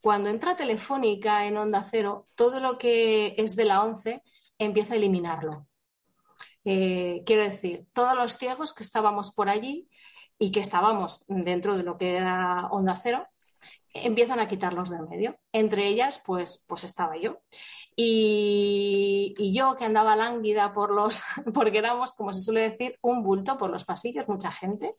[SPEAKER 23] Cuando entra Telefónica en Onda Cero, todo lo que es de la 11 empieza a eliminarlo. Eh, quiero decir, todos los ciegos que estábamos por allí y que estábamos dentro de lo que era Onda Cero, empiezan a quitarlos del medio. Entre ellas, pues, pues estaba yo. Y, y, yo que andaba lánguida por los, porque éramos, como se suele decir, un bulto por los pasillos, mucha gente.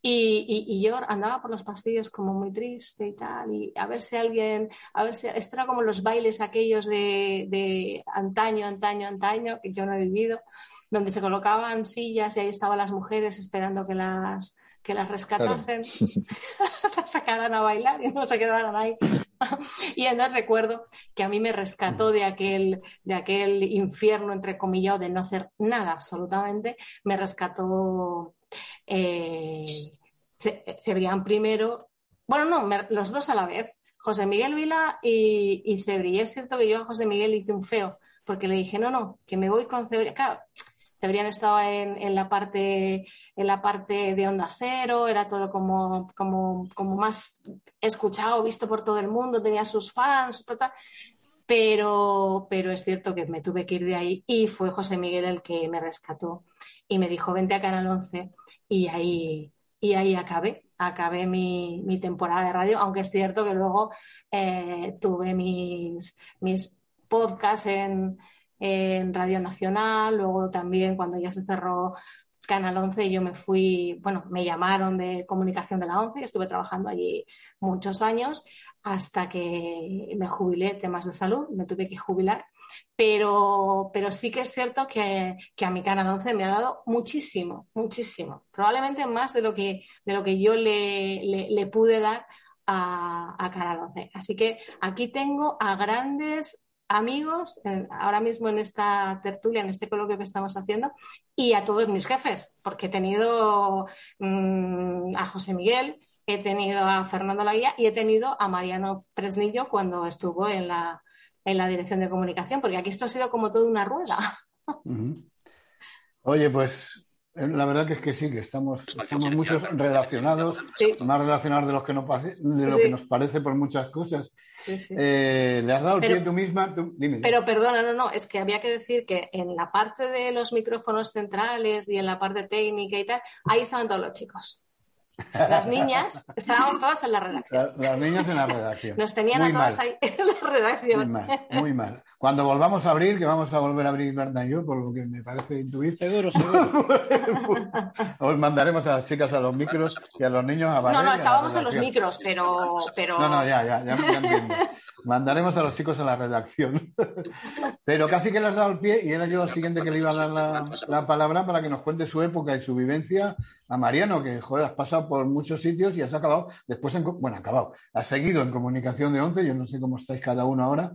[SPEAKER 23] Y, y, y, yo andaba por los pasillos como muy triste y tal, y a ver si alguien, a ver si, esto era como los bailes aquellos de, de antaño, antaño, antaño, que yo no he vivido, donde se colocaban sillas y ahí estaban las mujeres esperando que las, que las rescatasen, claro. las sacaran a bailar y no se quedaran ahí. y entonces recuerdo que a mí me rescató de aquel, de aquel infierno, entre comillas, de no hacer nada absolutamente, me rescató eh, Cebrián primero, bueno, no, me, los dos a la vez, José Miguel Vila y, y Cebri. Y es cierto que yo a José Miguel hice un feo, porque le dije, no, no, que me voy con Cebrián. Claro, Cebrián estaba en, en, la parte, en la parte de Onda Cero, era todo como, como, como más escuchado, visto por todo el mundo, tenía sus fans. Pero, pero es cierto que me tuve que ir de ahí y fue José Miguel el que me rescató y me dijo, vente a Canal 11 y ahí, y ahí acabé, acabé mi, mi, temporada de radio, aunque es cierto que luego eh, tuve mis, mis podcasts en, en, Radio Nacional, luego también cuando ya se cerró Canal 11 yo me fui, bueno, me llamaron de comunicación de la 11 y estuve trabajando allí muchos años hasta que me jubilé, temas de salud, me tuve que jubilar pero, pero sí que es cierto que, que, a mi Canal 11 me ha dado muchísimo, muchísimo. Probablemente más de lo que, de lo que yo le, le, le pude dar a, a, Canal 11. Así que aquí tengo a grandes amigos ahora mismo en esta tertulia, en este coloquio que estamos haciendo, y a todos mis jefes, porque he tenido mmm, a José Miguel, he tenido a Fernando Laguía y he tenido a Mariano Presnillo cuando estuvo en la, en la dirección de comunicación, porque aquí esto ha sido como toda una rueda.
[SPEAKER 4] Oye, pues la verdad que es que sí, que estamos, estamos muchos relacionados, sí. más relacionados de, los que, no, de lo sí. que nos parece por muchas cosas. Sí, eh, ¿Le has dado el pero, pie tú misma? Tú, dime.
[SPEAKER 23] Pero perdona, no, no, es que había que decir que en la parte de los micrófonos centrales y en la parte técnica y tal, ahí estaban todos los chicos. Las niñas estábamos todas en la redacción.
[SPEAKER 4] La- las niñas en la redacción.
[SPEAKER 23] Nos tenían
[SPEAKER 4] Muy
[SPEAKER 23] a todas
[SPEAKER 4] mal.
[SPEAKER 23] ahí en la redacción.
[SPEAKER 4] Muy mal, muy mal. Cuando volvamos a abrir, que vamos a volver a abrir Berna y yo, por lo que me parece intuir.
[SPEAKER 3] Seguro, seguro.
[SPEAKER 4] Os mandaremos a las chicas a los micros y a los niños a
[SPEAKER 23] No,
[SPEAKER 4] barrer y a
[SPEAKER 23] no,
[SPEAKER 4] la
[SPEAKER 23] estábamos en los micros, pero, pero
[SPEAKER 4] No, no, ya, ya, ya, ya entiendo. Mandaremos a los chicos a la redacción. Pero casi que le has dado el pie y era yo el siguiente que le iba a dar la, la palabra para que nos cuente su época y su vivencia a Mariano, que, joder, has pasado por muchos sitios y has acabado después en, bueno, acabado, has seguido en comunicación de 11, yo no sé cómo estáis cada uno ahora.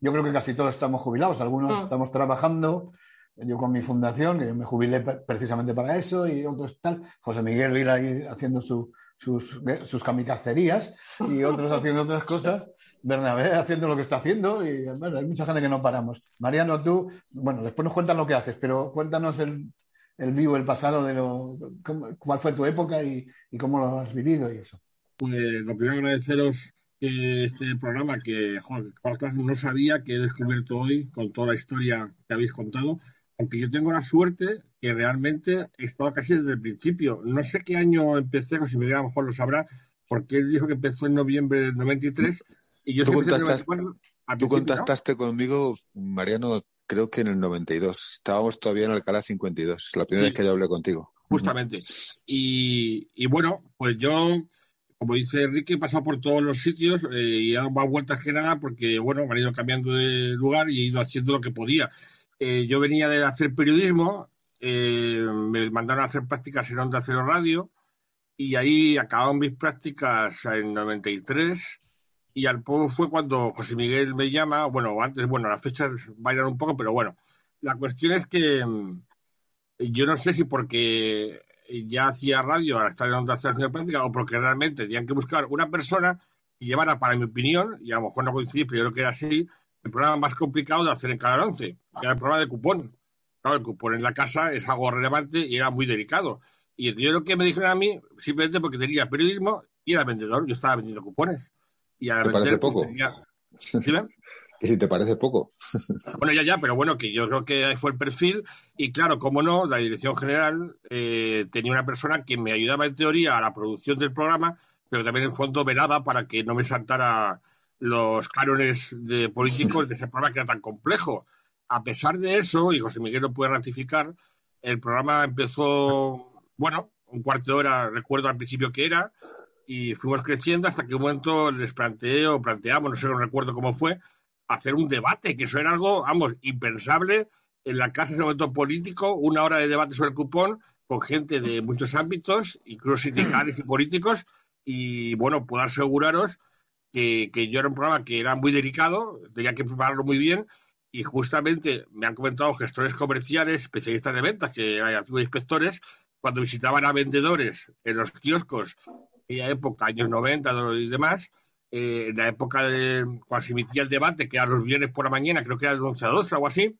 [SPEAKER 4] Yo creo que casi todos estamos jubilados, algunos
[SPEAKER 23] Mm.
[SPEAKER 4] estamos trabajando, yo con mi fundación, que yo me jubilé precisamente para eso, y otros tal. José Miguel ir ahí haciendo su- sus, sus kamikazerías y otros haciendo otras cosas. Bernabé haciendo lo que está haciendo y bueno, hay mucha gente que no paramos. Mariano, tú, bueno, después nos cuentas lo que haces, pero cuéntanos el, el vivo, el pasado de lo, cómo- cuál fue tu época y, y cómo lo has vivido y eso.
[SPEAKER 24] Pues lo primero agradeceros este programa que joder, no sabía que he descubierto hoy con toda la historia que habéis contado, aunque yo tengo la suerte que realmente he estado casi desde el principio. No sé qué año empecé, o si me diga, a lo mejor lo sabrá, porque él dijo que empezó en noviembre del 93 y yo
[SPEAKER 5] Tú,
[SPEAKER 24] siempre
[SPEAKER 5] contactas-
[SPEAKER 24] al
[SPEAKER 5] tú
[SPEAKER 24] principio, ¿no?
[SPEAKER 5] contactaste conmigo, Mariano, creo que en el 92. Estábamos todavía en Alcalá 52, la primera
[SPEAKER 24] Sí.
[SPEAKER 5] vez que yo hablé contigo.
[SPEAKER 24] Justamente. Y, y bueno, pues yo, como dice Enrique, he pasado por todos los sitios eh, y he dado más vueltas que nada porque, bueno, me han ido cambiando de lugar y he ido haciendo lo que podía. Eh, yo venía de hacer periodismo, eh, me mandaron a hacer prácticas en Onda Cero Radio y ahí acabaron mis prácticas en 93 y al poco fue cuando José Miguel me llama, bueno, antes, bueno, las fechas bailan un poco, pero bueno, la cuestión es que mm, yo no sé si porque ya hacía radio al estar en Onda haciendo práctica o porque realmente tenían que buscar una persona que llevara, para mi opinión, y a lo mejor no coincidí, pero yo creo que era así, el programa más complicado de hacer en Canal 11, que era el programa de cupón. Claro, el cupón en la casa es algo relevante y era muy delicado. Y yo lo que me dijeron a mí, simplemente porque tenía periodismo y era vendedor, yo estaba vendiendo cupones. Y al
[SPEAKER 5] ¿Te parece
[SPEAKER 24] vender, pues,
[SPEAKER 5] poco?
[SPEAKER 24] tenía- ¿Sí
[SPEAKER 5] Y si te parece poco.
[SPEAKER 24] Bueno, ya, ya, pero bueno, que yo creo que fue el perfil. Y claro, como no, la dirección general eh, tenía una persona que me ayudaba en teoría a la producción del programa, pero también en fondo velaba para que no me saltara los cánones de políticos de ese programa que era tan complejo. A pesar de eso, y José Miguel lo puede ratificar, el programa empezó, bueno, un cuarto de hora, recuerdo al principio que era, y fuimos creciendo hasta que un momento les planteé o planteamos, no sé, no recuerdo cómo fue, hacer un debate, que eso era algo, vamos, impensable en la casa ese momento político, una hora de debate sobre el cupón con gente de muchos ámbitos, incluso sindicales y políticos, y bueno, puedo aseguraros que, yo era un programa que era muy delicado, tenía que prepararlo muy bien, y justamente me han comentado gestores comerciales, especialistas de ventas, que hay antiguos inspectores, cuando visitaban a vendedores en los kioscos, aquella época, años 90 y demás, eh, en la época de cuando se emitía el debate, que era los viernes por la mañana, creo que era de 11 a 12 o algo así,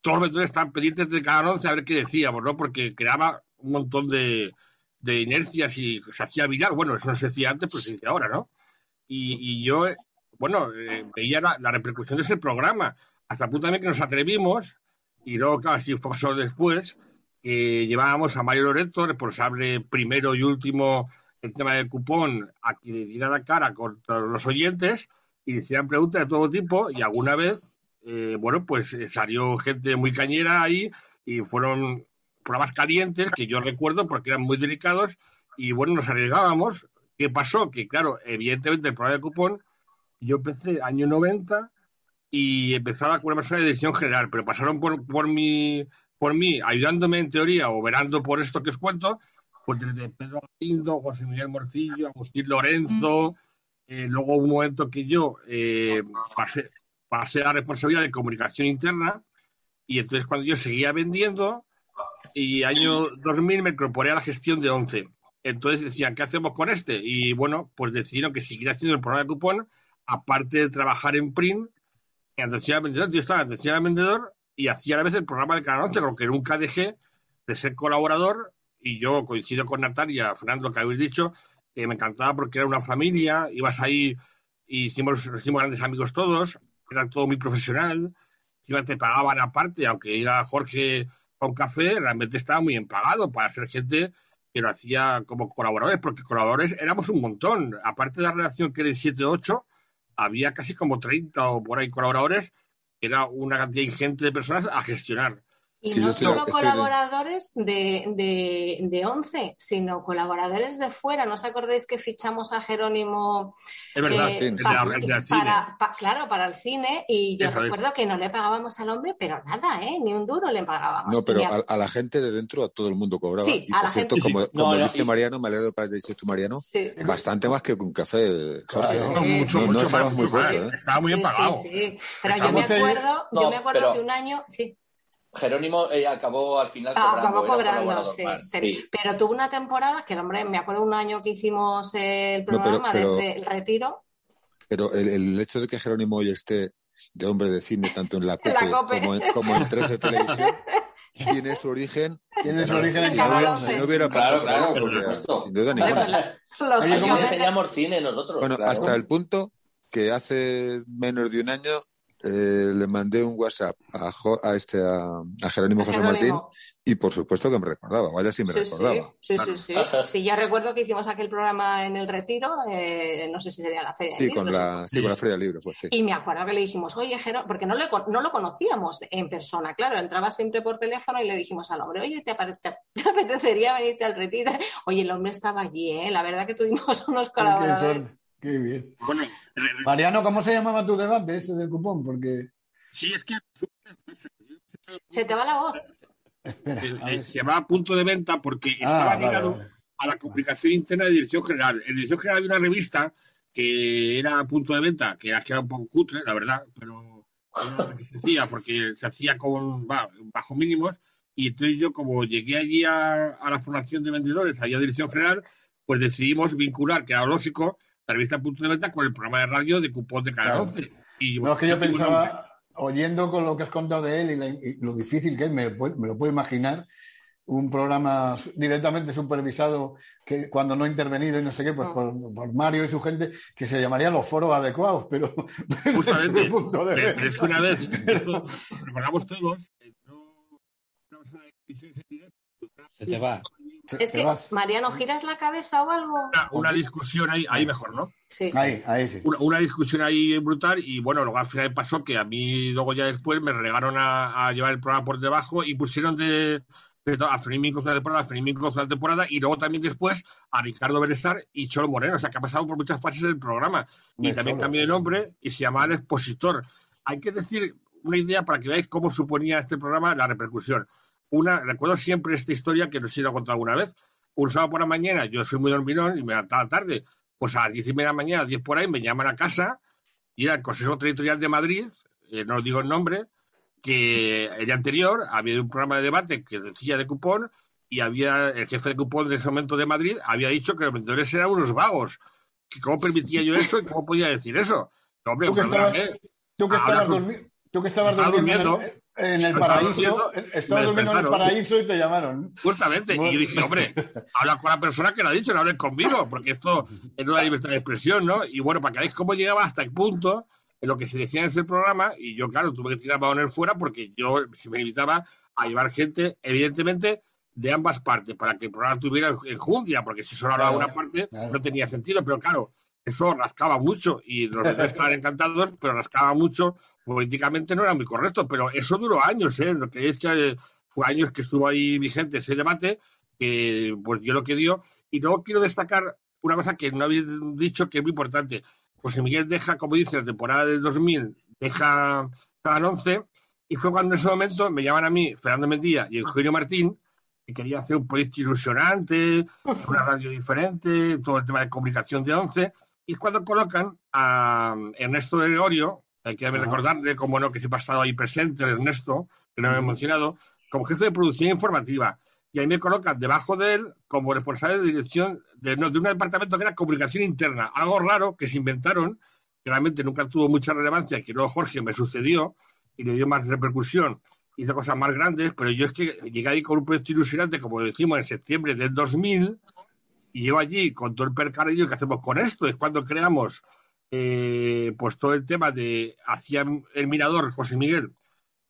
[SPEAKER 24] todos los vendedores estaban pendientes de cada 11 a ver qué decíamos, ¿no? Porque creaba un montón de, de inercias y se hacía viral. Bueno, eso no se decía antes, pues se dice ahora, ¿no? Y, y yo, eh, bueno, eh, veía la, la repercusión de ese programa, hasta el punto también que nos atrevimos, y luego, claro, así pasó después, que llevábamos a Mario Loreto, responsable primero y último el tema del cupón, a que le diera la cara contra los oyentes y hicieran preguntas de todo tipo, y alguna vez, eh, bueno, pues eh, salió gente muy cañera ahí y fueron programas calientes que yo recuerdo porque eran muy delicados y bueno, nos arriesgábamos. ¿Qué pasó? Que claro, evidentemente el programa de cupón, yo empecé año 90 y empezaba con una persona de dirección general, pero pasaron por, por, mi, por mí ayudándome en teoría o verando por esto que os cuento, pues desde Pedro Galindo, José Miguel Morcillo, Agustín Lorenzo, eh, luego un momento que yo eh, pasé, pasé a la responsabilidad de comunicación interna y entonces cuando yo seguía vendiendo y año 2000 me incorporé a la gestión de 11. Entonces decían, ¿qué hacemos con este? Y bueno, pues decidieron que siguiera haciendo el programa de cupón, aparte de trabajar en print, en atención al vendedor. Yo estaba en atención al vendedor y hacía a la vez el programa del Canal 11, con lo que nunca dejé de ser colaborador. Y yo coincido con Natalia, Fernando, que habéis dicho, que me encantaba porque era una familia, ibas ahí y hicimos, hicimos grandes amigos todos, era todo muy profesional, encima te pagaban aparte, aunque iba Jorge a un café, realmente estaba muy bien pagado para ser gente que lo hacía como colaboradores, porque colaboradores éramos un montón. Aparte de la redacción que era el 7-8, había casi como 30 o por ahí colaboradores, era una cantidad ingente de personas a gestionar.
[SPEAKER 23] Y
[SPEAKER 24] Sí,
[SPEAKER 23] no
[SPEAKER 24] estoy-
[SPEAKER 23] solo
[SPEAKER 24] estoy de-
[SPEAKER 23] colaboradores de, de, de 11, sino colaboradores de fuera. ¿No os acordáis que fichamos a Jerónimo?
[SPEAKER 24] Es verdad,
[SPEAKER 23] eh,
[SPEAKER 24] sí, es de-
[SPEAKER 23] para, pa- claro, para el cine. Y yo
[SPEAKER 5] es.
[SPEAKER 23] recuerdo que no le pagábamos al hombre, pero nada, ¿eh? Ni un duro le pagábamos.
[SPEAKER 5] No, pero
[SPEAKER 23] a-
[SPEAKER 5] a, la gente de dentro, a todo el mundo cobraba.
[SPEAKER 23] Sí,
[SPEAKER 5] y
[SPEAKER 23] a
[SPEAKER 5] por
[SPEAKER 23] la
[SPEAKER 5] cierto,
[SPEAKER 23] gente-
[SPEAKER 5] como,
[SPEAKER 23] Sí.
[SPEAKER 5] como
[SPEAKER 23] No,
[SPEAKER 5] dice
[SPEAKER 23] y-
[SPEAKER 5] Mariano, me alegro que hayas dicho tú, Mariano,
[SPEAKER 23] Sí.
[SPEAKER 5] bastante más que un café.
[SPEAKER 24] Claro.
[SPEAKER 5] No,
[SPEAKER 24] Mucho,
[SPEAKER 5] no
[SPEAKER 24] mucho más,
[SPEAKER 5] estábamos muy fuertes, ¿eh?
[SPEAKER 24] Estaba muy bien
[SPEAKER 23] Sí, sí,
[SPEAKER 24] pagado.
[SPEAKER 23] sí. Pero yo me acuerdo, yo me acuerdo que un año, sí,
[SPEAKER 6] Jerónimo eh, acabó al final
[SPEAKER 23] Ah,
[SPEAKER 6] cobrando.
[SPEAKER 23] acabó
[SPEAKER 6] era
[SPEAKER 23] cobrando, sí, pero,
[SPEAKER 6] sí.
[SPEAKER 23] pero tuvo una temporada que el hombre, me acuerdo un año que hicimos el
[SPEAKER 5] No, pero-
[SPEAKER 23] programa
[SPEAKER 5] pero-
[SPEAKER 23] desde el retiro.
[SPEAKER 5] Pero el, el hecho de que Jerónimo hoy esté de hombre de cine, tanto en la
[SPEAKER 23] En la
[SPEAKER 5] COPE,
[SPEAKER 23] COPE.
[SPEAKER 5] Como, en, como en 13 Televisión, tiene su origen.
[SPEAKER 4] Tiene su origen en
[SPEAKER 5] si no,
[SPEAKER 4] 11.
[SPEAKER 5] si no hubiera
[SPEAKER 6] Claro,
[SPEAKER 5] pasado
[SPEAKER 6] claro,
[SPEAKER 5] por
[SPEAKER 6] por
[SPEAKER 5] ahí,
[SPEAKER 6] supuesto.
[SPEAKER 5] sin duda ninguna.
[SPEAKER 6] pues Oye, ¿cómo enseñamos cine nosotros?
[SPEAKER 5] Bueno,
[SPEAKER 6] claro.
[SPEAKER 5] hasta el punto que hace menos de un año eh, le mandé un WhatsApp a, Jo- a este a, a Jerónimo
[SPEAKER 23] A
[SPEAKER 5] José
[SPEAKER 23] Jerónimo.
[SPEAKER 5] Martín y por supuesto que me recordaba, vaya si me
[SPEAKER 23] Sí,
[SPEAKER 5] recordaba.
[SPEAKER 23] sí, sí, sí, sí. Sí, ya recuerdo que hicimos aquel programa en el retiro, eh, no sé si sería la feria.
[SPEAKER 5] Sí,
[SPEAKER 23] del
[SPEAKER 5] con
[SPEAKER 23] Libro,
[SPEAKER 5] la, sí, con la Feria del Libro fue, sí.
[SPEAKER 23] Y me acuerdo que le dijimos, oye, Jero, porque no, le, no lo conocíamos en persona, claro, entraba siempre por teléfono y le dijimos al hombre, oye, ¿te, apare- te- te apetecería venirte al retiro? Oye, el hombre estaba allí, ¿eh? La verdad que tuvimos unos colaboradores.
[SPEAKER 4] Suerte, qué bien.
[SPEAKER 24] Bueno,
[SPEAKER 4] Mariano, ¿cómo se llamaba tu debate ese del cupón? Porque,
[SPEAKER 24] sí, es que
[SPEAKER 23] Se te va la voz.
[SPEAKER 4] espera, a ver.
[SPEAKER 24] se llamaba punto de venta porque
[SPEAKER 4] Ah,
[SPEAKER 24] estaba ligado
[SPEAKER 4] vale.
[SPEAKER 24] a la comunicación interna de Dirección General. En Dirección General había una revista que era punto de venta, que era, un poco cutre, la verdad, pero era lo que se hacía porque se hacía con va, bajo mínimos. Y entonces yo, como llegué allí a, a la formación de vendedores, allá a Dirección General, pues decidimos vincular, que era lógico, la revista Punto de Venta con el programa de radio de cupón de Canal
[SPEAKER 4] Claro.
[SPEAKER 24] 11. Y,
[SPEAKER 4] No, es que yo pensaba, oyendo con lo que has contado de él y, la- y lo difícil que es, me, me lo puedo imaginar, un programa directamente supervisado que cuando no ha intervenido y no sé qué, pues por, por Mario y su gente, que se llamaría los foros adecuados, pero
[SPEAKER 24] Justamente.
[SPEAKER 4] punto de
[SPEAKER 24] Pero, es que una vez, esto recordamos todos, eh, no- no
[SPEAKER 3] Se te va.
[SPEAKER 23] Es que, Mariano, ¿giras la cabeza o algo?
[SPEAKER 24] una, una discusión ahí, ahí mejor, ¿no?
[SPEAKER 23] Sí.
[SPEAKER 4] Ahí, ahí sí.
[SPEAKER 24] Una, una discusión ahí brutal y bueno, luego al final pasó que a mí luego ya después me regaron a, a llevar el programa por debajo y pusieron de, a Fermín una temporada, a Fermín una temporada y luego también después a Ricardo Berestar y Cholo Moreno, o sea que ha pasado por muchas fases del programa y también cambió de nombre y se llamaba El Expositor. Hay que decir una idea para que veáis cómo suponía este programa la repercusión. Una, recuerdo siempre esta historia que no sé si lo he contado alguna vez. Un sábado por la mañana, yo soy muy dormilón y me levantaba tarde. Pues a las diez y media de la mañana, a las 10 por ahí, me llaman a casa y era el Consejo Territorial de Madrid, eh, no os digo el nombre, que el día anterior había un programa de debate que decía de cupón y había el jefe de cupón de ese momento de Madrid había dicho que los vendedores eran unos vagos. Que ¿Cómo permitía yo eso y cómo podía decir eso? No, hombre,
[SPEAKER 4] Tú que estabas, tú que estabas, tú estabas durmiendo,
[SPEAKER 24] durmiendo.
[SPEAKER 4] En el, paraíso,
[SPEAKER 24] durmiendo,
[SPEAKER 4] estabas durmiendo en el paraíso y te llamaron.
[SPEAKER 24] Justamente, y yo dije, hombre, habla con la persona que lo ha dicho, no hables conmigo, porque esto es una libertad de expresión, ¿no? Y bueno, para que veáis cómo llegaba hasta el punto en lo que se decía en ese programa, y yo, claro, tuve que tirar balones fuera porque yo se me invitaba a llevar gente, evidentemente, de ambas partes, para que el programa tuviera enjundia, porque si solo hablaba
[SPEAKER 4] Claro,
[SPEAKER 24] una parte,
[SPEAKER 4] claro.
[SPEAKER 24] no tenía sentido, pero claro, eso rascaba mucho, y los vendedores estaban encantados, pero rascaba mucho, políticamente no era muy correcto, pero eso duró años, ¿eh? Lo que es que eh, fue años que estuvo ahí vigente ese debate, que pues dio lo que dio. Y luego quiero destacar una cosa que no había dicho que es muy importante. José Miguel deja, como dice, la temporada del 2000, deja Canal 11, y fue cuando en ese momento me llaman a mí Fernando Mendía y Eugenio Martín, que quería hacer un proyecto ilusionante, una radio diferente, todo el tema de comunicación de 11, y es cuando colocan a Ernesto de Gregorio, hay que recordarle, como no, que se ha pasado ahí presente, Ernesto, que no me he mencionado, como jefe de producción informativa. Y ahí me colocan debajo de él como responsable de dirección de, no, de un departamento que era comunicación interna. Algo raro que se inventaron, que realmente nunca tuvo mucha relevancia, que luego Jorge me sucedió y le dio más repercusión, hizo cosas más grandes, pero yo es que llegué ahí con un proyecto ilusionante, como decimos, en septiembre del 2000, y llevo allí con todo el percarillo que hacemos con esto. Es cuando creamos eh, pues todo el tema de hacía el mirador José Miguel,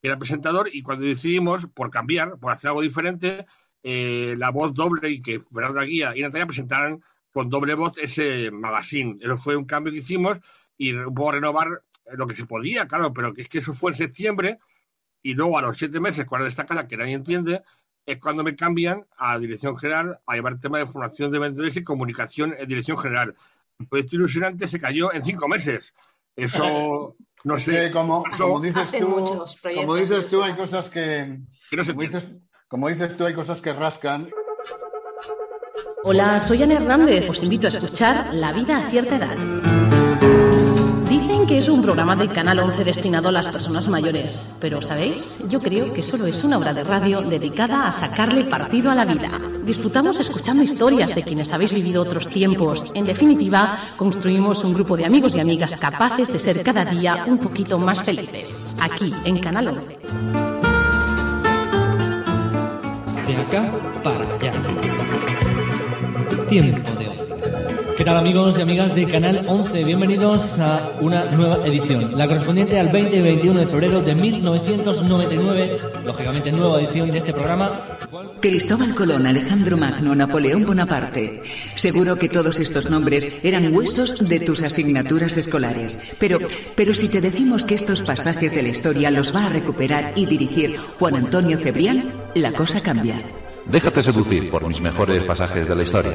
[SPEAKER 24] era presentador, y cuando decidimos, por cambiar, por hacer algo diferente, eh, la voz doble y que Fernando Guía y Natalia presentaran con doble voz ese magazine. Eso fue un cambio que hicimos y un poco renovar lo que se podía, claro, pero que es que eso fue en septiembre y luego a los siete meses, cuando esta cara que nadie entiende, es cuando me cambian a dirección general a llevar el tema de formación de vendedores y comunicación en dirección general. El proyecto ilusionante se cayó en cinco meses. Eso, no sé.
[SPEAKER 4] que como, como dices tú, como dices tú, hay cosas que,
[SPEAKER 24] que no se
[SPEAKER 4] como dices, como dices tú, hay cosas que rascan.
[SPEAKER 25] Hola, soy Ana Hernández. Os invito a escuchar La vida a cierta edad. Es un programa del Canal 11 destinado a las personas mayores, pero ¿sabéis? Yo creo que solo es una obra de radio dedicada a sacarle partido a la vida. Disfrutamos escuchando historias de quienes habéis vivido otros tiempos. En definitiva, construimos un grupo de amigos y amigas capaces de ser cada día un poquito más felices. Aquí, en Canal 11.
[SPEAKER 26] De acá para allá. Tiempo de. ¿Qué tal amigos y amigas de Canal 11? Bienvenidos a una nueva edición, la correspondiente al 20 y 21 de febrero de 1999, lógicamente nueva edición de este programa.
[SPEAKER 11] Cristóbal Colón, Alejandro Magno, Napoleón Bonaparte. Seguro que todos estos nombres eran huesos de tus asignaturas escolares. Pero, pero si te decimos que estos pasajes de la historia los va a recuperar y dirigir Juan Antonio Cebrián, la cosa cambia.
[SPEAKER 20] Déjate seducir por mis mejores pasajes de la historia.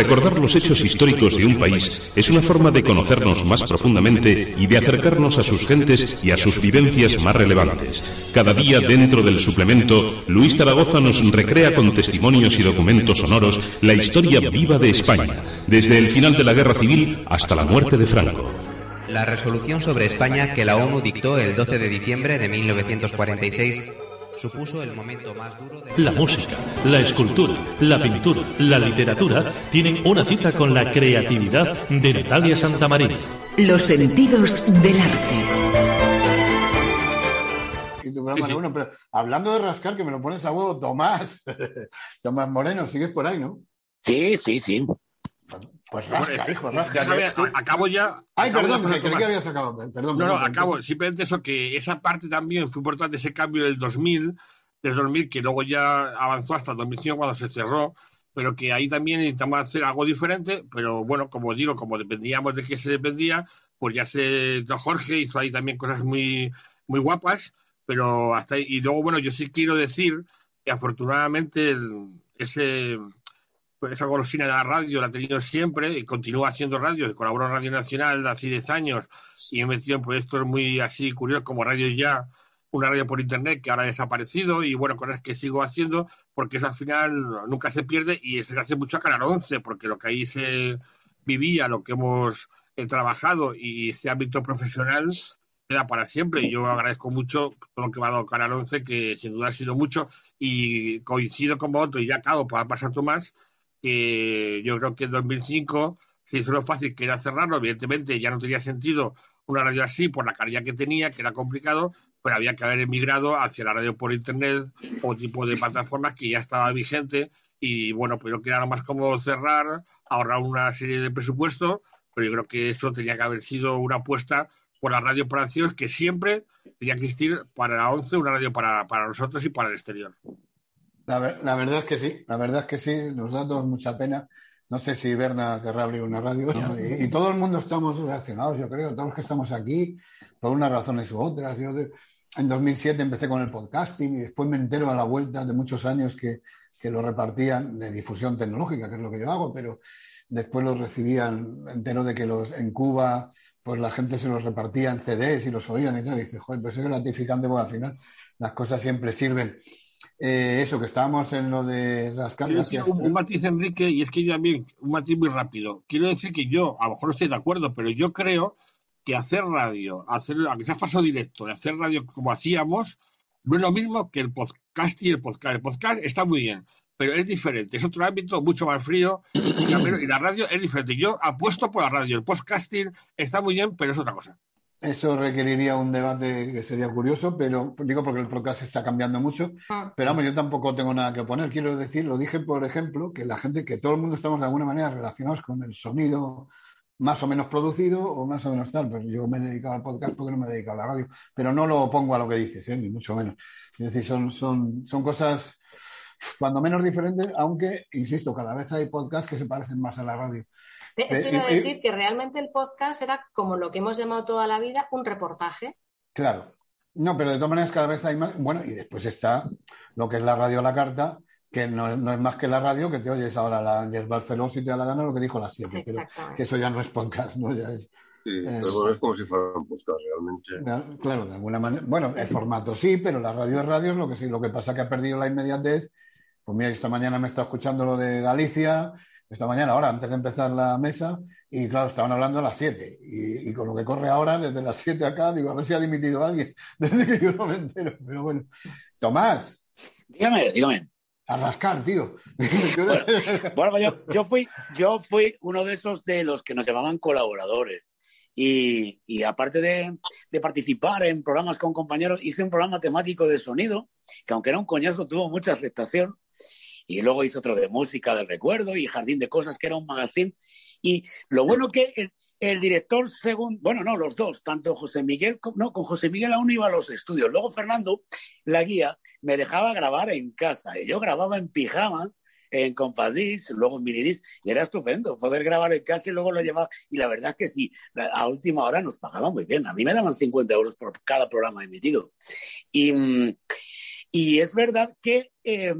[SPEAKER 18] Recordar los hechos históricos de un país es una forma de conocernos más profundamente y de acercarnos a sus gentes y a sus vivencias más relevantes. Cada día dentro del suplemento, Luis Zaragoza nos recrea con testimonios y documentos sonoros la historia viva de España, desde el final de la Guerra Civil hasta la muerte de Franco.
[SPEAKER 27] La resolución sobre España que la ONU dictó el 12 de diciembre de 1946 supuso el momento más duro de
[SPEAKER 17] La música, la escultura, la pintura, la literatura tienen una cita con la creatividad de Natalia Santamaría.
[SPEAKER 11] Los sentidos del arte.
[SPEAKER 4] Y tu programa de uno, pero hablando de rascar, que me lo pones a huevo, Tomás. Tomás Moreno, sigues por ahí, ¿no?
[SPEAKER 28] Sí, sí, sí.
[SPEAKER 4] Pues
[SPEAKER 24] Bueno,
[SPEAKER 4] rasca,
[SPEAKER 24] es-
[SPEAKER 4] hijo, rasca.
[SPEAKER 24] acabo ya.
[SPEAKER 4] Ay,
[SPEAKER 24] acabo
[SPEAKER 4] perdón, que creí que habías acabado. Perdón,
[SPEAKER 24] No, no,
[SPEAKER 4] perdón,
[SPEAKER 24] acabo. Simplemente eso, que esa parte también fue importante, ese cambio del 2000, del 2000, que luego ya avanzó hasta el 2005 cuando se cerró, pero que ahí también intentamos hacer algo diferente, pero bueno, como digo, como dependíamos de qué se dependía, pues ya se, don Jorge hizo ahí también cosas muy, muy guapas, pero hasta ahí. Y luego, bueno, yo sí quiero decir que afortunadamente el- ese, pues esa golosina de la radio la ha tenido siempre y continúa haciendo radio. Colaboró en Radio Nacional hace 10 años y he metido en proyectos muy así curiosos como Radio Ya, una radio por internet que ahora ha desaparecido y bueno, cosas que sigo haciendo porque eso al final nunca se pierde y se hace mucho a Canal 11 porque lo que ahí se vivía, lo que hemos eh, trabajado y ese ámbito profesional queda para siempre y yo agradezco mucho todo lo que me ha dado Canal 11 que sin duda ha sido mucho y coincido con vosotros y ya acabo para pasar Tomás que yo creo que en 2005 se hizo lo fácil que era cerrarlo. Evidentemente ya no tenía sentido una radio así por la calidad que tenía, que era complicado, pero había que haber emigrado hacia la radio por internet o tipo de plataformas que ya estaba vigente. Y bueno, pues yo quería lo más cómodo cerrar, ahorrar una serie de presupuestos, pero yo creo que eso tenía que haber sido una apuesta por la radio acciones que siempre tenía que existir para la 11, una radio para, para nosotros y para el exterior.
[SPEAKER 4] La, ver- la verdad es que sí, la verdad es que sí, nos da a todos mucha pena. No sé si Berna querrá abrir una radio. Y, y todo el mundo estamos relacionados, yo creo, todos los que estamos aquí, por unas razones u otras. Yo de- en 2007 empecé con el podcasting y después me entero a la vuelta de muchos años que, que lo repartían de difusión tecnológica, que es lo que yo hago, pero después los recibían, entero de que los en Cuba, pues la gente se los repartía en CDs y los oían y tal. Y dice, joder, pues es gratificante porque al final las cosas siempre sirven. Eh, eso, que estábamos en lo de
[SPEAKER 24] decir
[SPEAKER 4] gracias.
[SPEAKER 24] un, un matiz, Enrique, y es que yo también, un matiz muy rápido. Quiero decir que yo, a lo mejor no estoy de acuerdo, pero yo creo que hacer radio, hacer, aunque sea falso directo, hacer radio como hacíamos, no es lo mismo que el podcast y el podcast. El podcast está muy bien, pero es diferente, es otro ámbito mucho más frío y la, y la radio es diferente. Yo apuesto por la radio, el podcasting está muy bien, pero es otra cosa.
[SPEAKER 4] Eso requeriría un debate que sería curioso, pero digo porque el podcast está cambiando mucho.
[SPEAKER 23] Ah.
[SPEAKER 4] Pero vamos, yo tampoco tengo nada que oponer. Quiero decir, lo dije, por ejemplo, que la gente, que todo el mundo estamos de alguna manera relacionados con el sonido más o menos producido o más o menos tal. Pues yo me he dedicado al podcast porque no me he dedicado a la radio. Pero no lo opongo a lo que dices, ¿eh? ni mucho menos. Es decir, son, son, son cosas cuando menos diferentes, aunque, insisto, cada vez hay podcasts que se parecen más a la radio.
[SPEAKER 23] Eso
[SPEAKER 4] Eh,
[SPEAKER 23] iba a decir que realmente el podcast era como lo que hemos llamado toda la vida un reportaje.
[SPEAKER 4] Claro. No, pero de todas maneras cada vez hay más. Bueno, y después está lo que es la radio a la carta, que no, no es más que la radio, que te oyes ahora la Ángel Barceló si te da la gana lo que dijo a las 7. Pero que eso ya no es podcast, ¿no? Ya es.
[SPEAKER 29] Sí,
[SPEAKER 4] eh,
[SPEAKER 29] pero bueno, es como si fuera un podcast realmente.
[SPEAKER 4] claro, de alguna manera. Bueno, el formato sí, pero la radio es radio, es lo que sí. Lo que pasa que ha perdido la inmediatez. Pues mira, esta mañana me estado escuchando lo de Galicia, esta mañana, ahora, antes de empezar la mesa, y claro, estaban hablando a las 7. Y, y con lo que corre ahora, desde las 7 acá, digo, a ver si ha dimitido alguien, desde que yo no me entero. Pero bueno. Tomás.
[SPEAKER 30] Dígame, dígame.
[SPEAKER 4] A rascar, tío.
[SPEAKER 30] Bueno, pues yo, yo fui, yo fui uno de esos de los que nos llamaban colaboradores. Y, y aparte de, de participar en programas con compañeros, hice un programa temático de sonido, que aunque era un coñazo, tuvo mucha aceptación. Y luego hice otro de música del recuerdo y Jardín de Cosas, que era un magazine. Y lo bueno que el, el director, según, bueno, no, los dos, tanto José Miguel, no, con José Miguel aún iba a los estudios. Luego Fernando, la guía, me dejaba grabar en casa. Y yo grababa en pijama, en Compadis, luego en Minidis, y era estupendo poder grabar en casa y luego lo llevaba. Y la verdad es que sí, a última hora nos pagaban muy bien. A mí me daban 50 euros por cada programa emitido. Y, mm, y es verdad que, eh,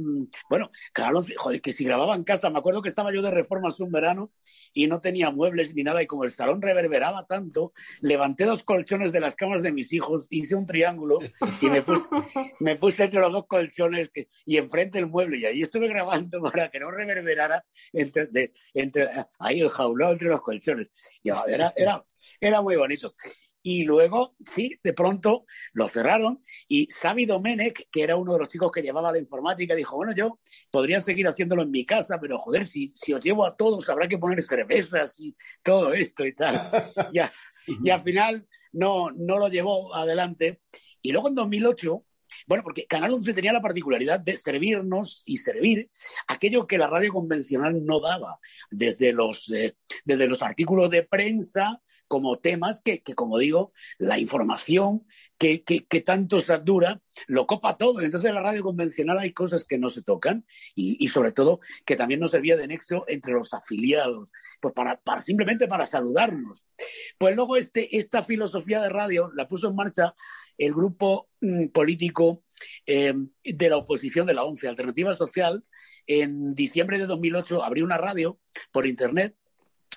[SPEAKER 30] bueno, Carlos, joder, que si grababa en casa, me acuerdo que estaba yo de reformas un verano y no tenía muebles ni nada, y como el salón reverberaba tanto, levanté dos colchones de las camas de mis hijos, hice un triángulo y me puse, me puse entre los dos colchones que- y enfrente el mueble, y ahí estuve grabando para que no reverberara entre, de- entre ahí el jaulón entre los colchones. Y era, era, era muy bonito. Y luego, sí, de pronto lo cerraron y Xavi Domenech, que era uno de los chicos que llevaba la informática, dijo, bueno, yo podría seguir haciéndolo en mi casa, pero joder, si, si os llevo a todos habrá que poner cervezas y todo esto y tal. Ya, y al final no, no lo llevó adelante. Y luego en 2008, bueno, porque Canal 11 tenía la particularidad de servirnos y servir aquello que la radio convencional no daba, desde los, eh, desde los artículos de prensa como temas que, que, como digo, la información que, que, que tanto satura lo copa todo. Entonces en la radio convencional hay cosas que no se tocan y, y sobre todo que también nos servía de nexo entre los afiliados, pues para, para simplemente para saludarnos. Pues luego este, esta filosofía de radio la puso en marcha el grupo mm, político eh, de la oposición de la ONCE, Alternativa Social, en diciembre de 2008 abrió una radio por internet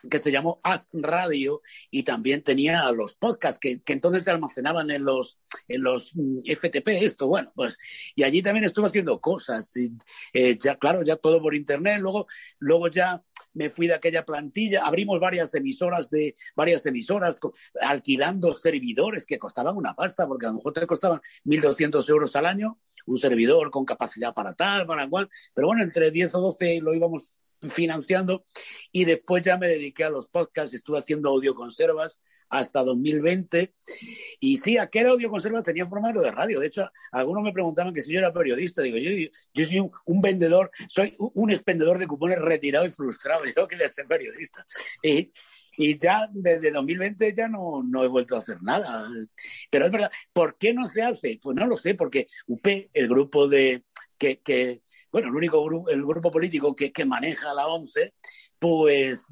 [SPEAKER 30] que se llamó As Radio y también tenía los podcasts que, que entonces se almacenaban en los, en los mm, FTP, esto, bueno, pues, y allí también estuve haciendo cosas, y, eh, ya, claro, ya todo por internet, luego, luego ya me fui de aquella plantilla, abrimos varias emisoras de, varias emisoras, alquilando servidores que costaban una pasta, porque a lo mejor te costaban 1.200 euros al año, un servidor con capacidad para tal, para cual, pero bueno, entre 10 o 12 lo íbamos financiando y después ya me dediqué a los podcasts, estuve haciendo audioconservas hasta 2020 y sí, aquel audioconserva tenía formato de radio, de hecho algunos me preguntaban que si yo era periodista, digo yo, yo soy un, vendedor, soy un, expendedor de cupones retirado y frustrado, yo quería ser periodista y, y ya desde 2020 ya no, no he vuelto a hacer nada. Pero es verdad, ¿por qué no se hace? Pues no lo sé, porque UP, el grupo de que bueno, el único grupo, el grupo político que, que maneja la ONCE, pues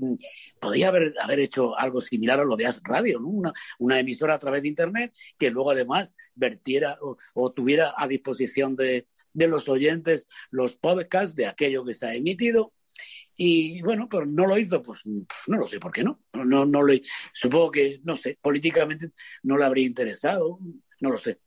[SPEAKER 30] podría haber, haber hecho algo similar a lo de As Radio, ¿no? una, una emisora a través de Internet que luego además vertiera o, tuviera a disposición de, de los oyentes los podcasts de aquello que se ha emitido. Y bueno, pero no lo hizo, pues no lo sé por qué no. No, no, no lo, supongo que, no sé, políticamente no le habría interesado, no lo sé.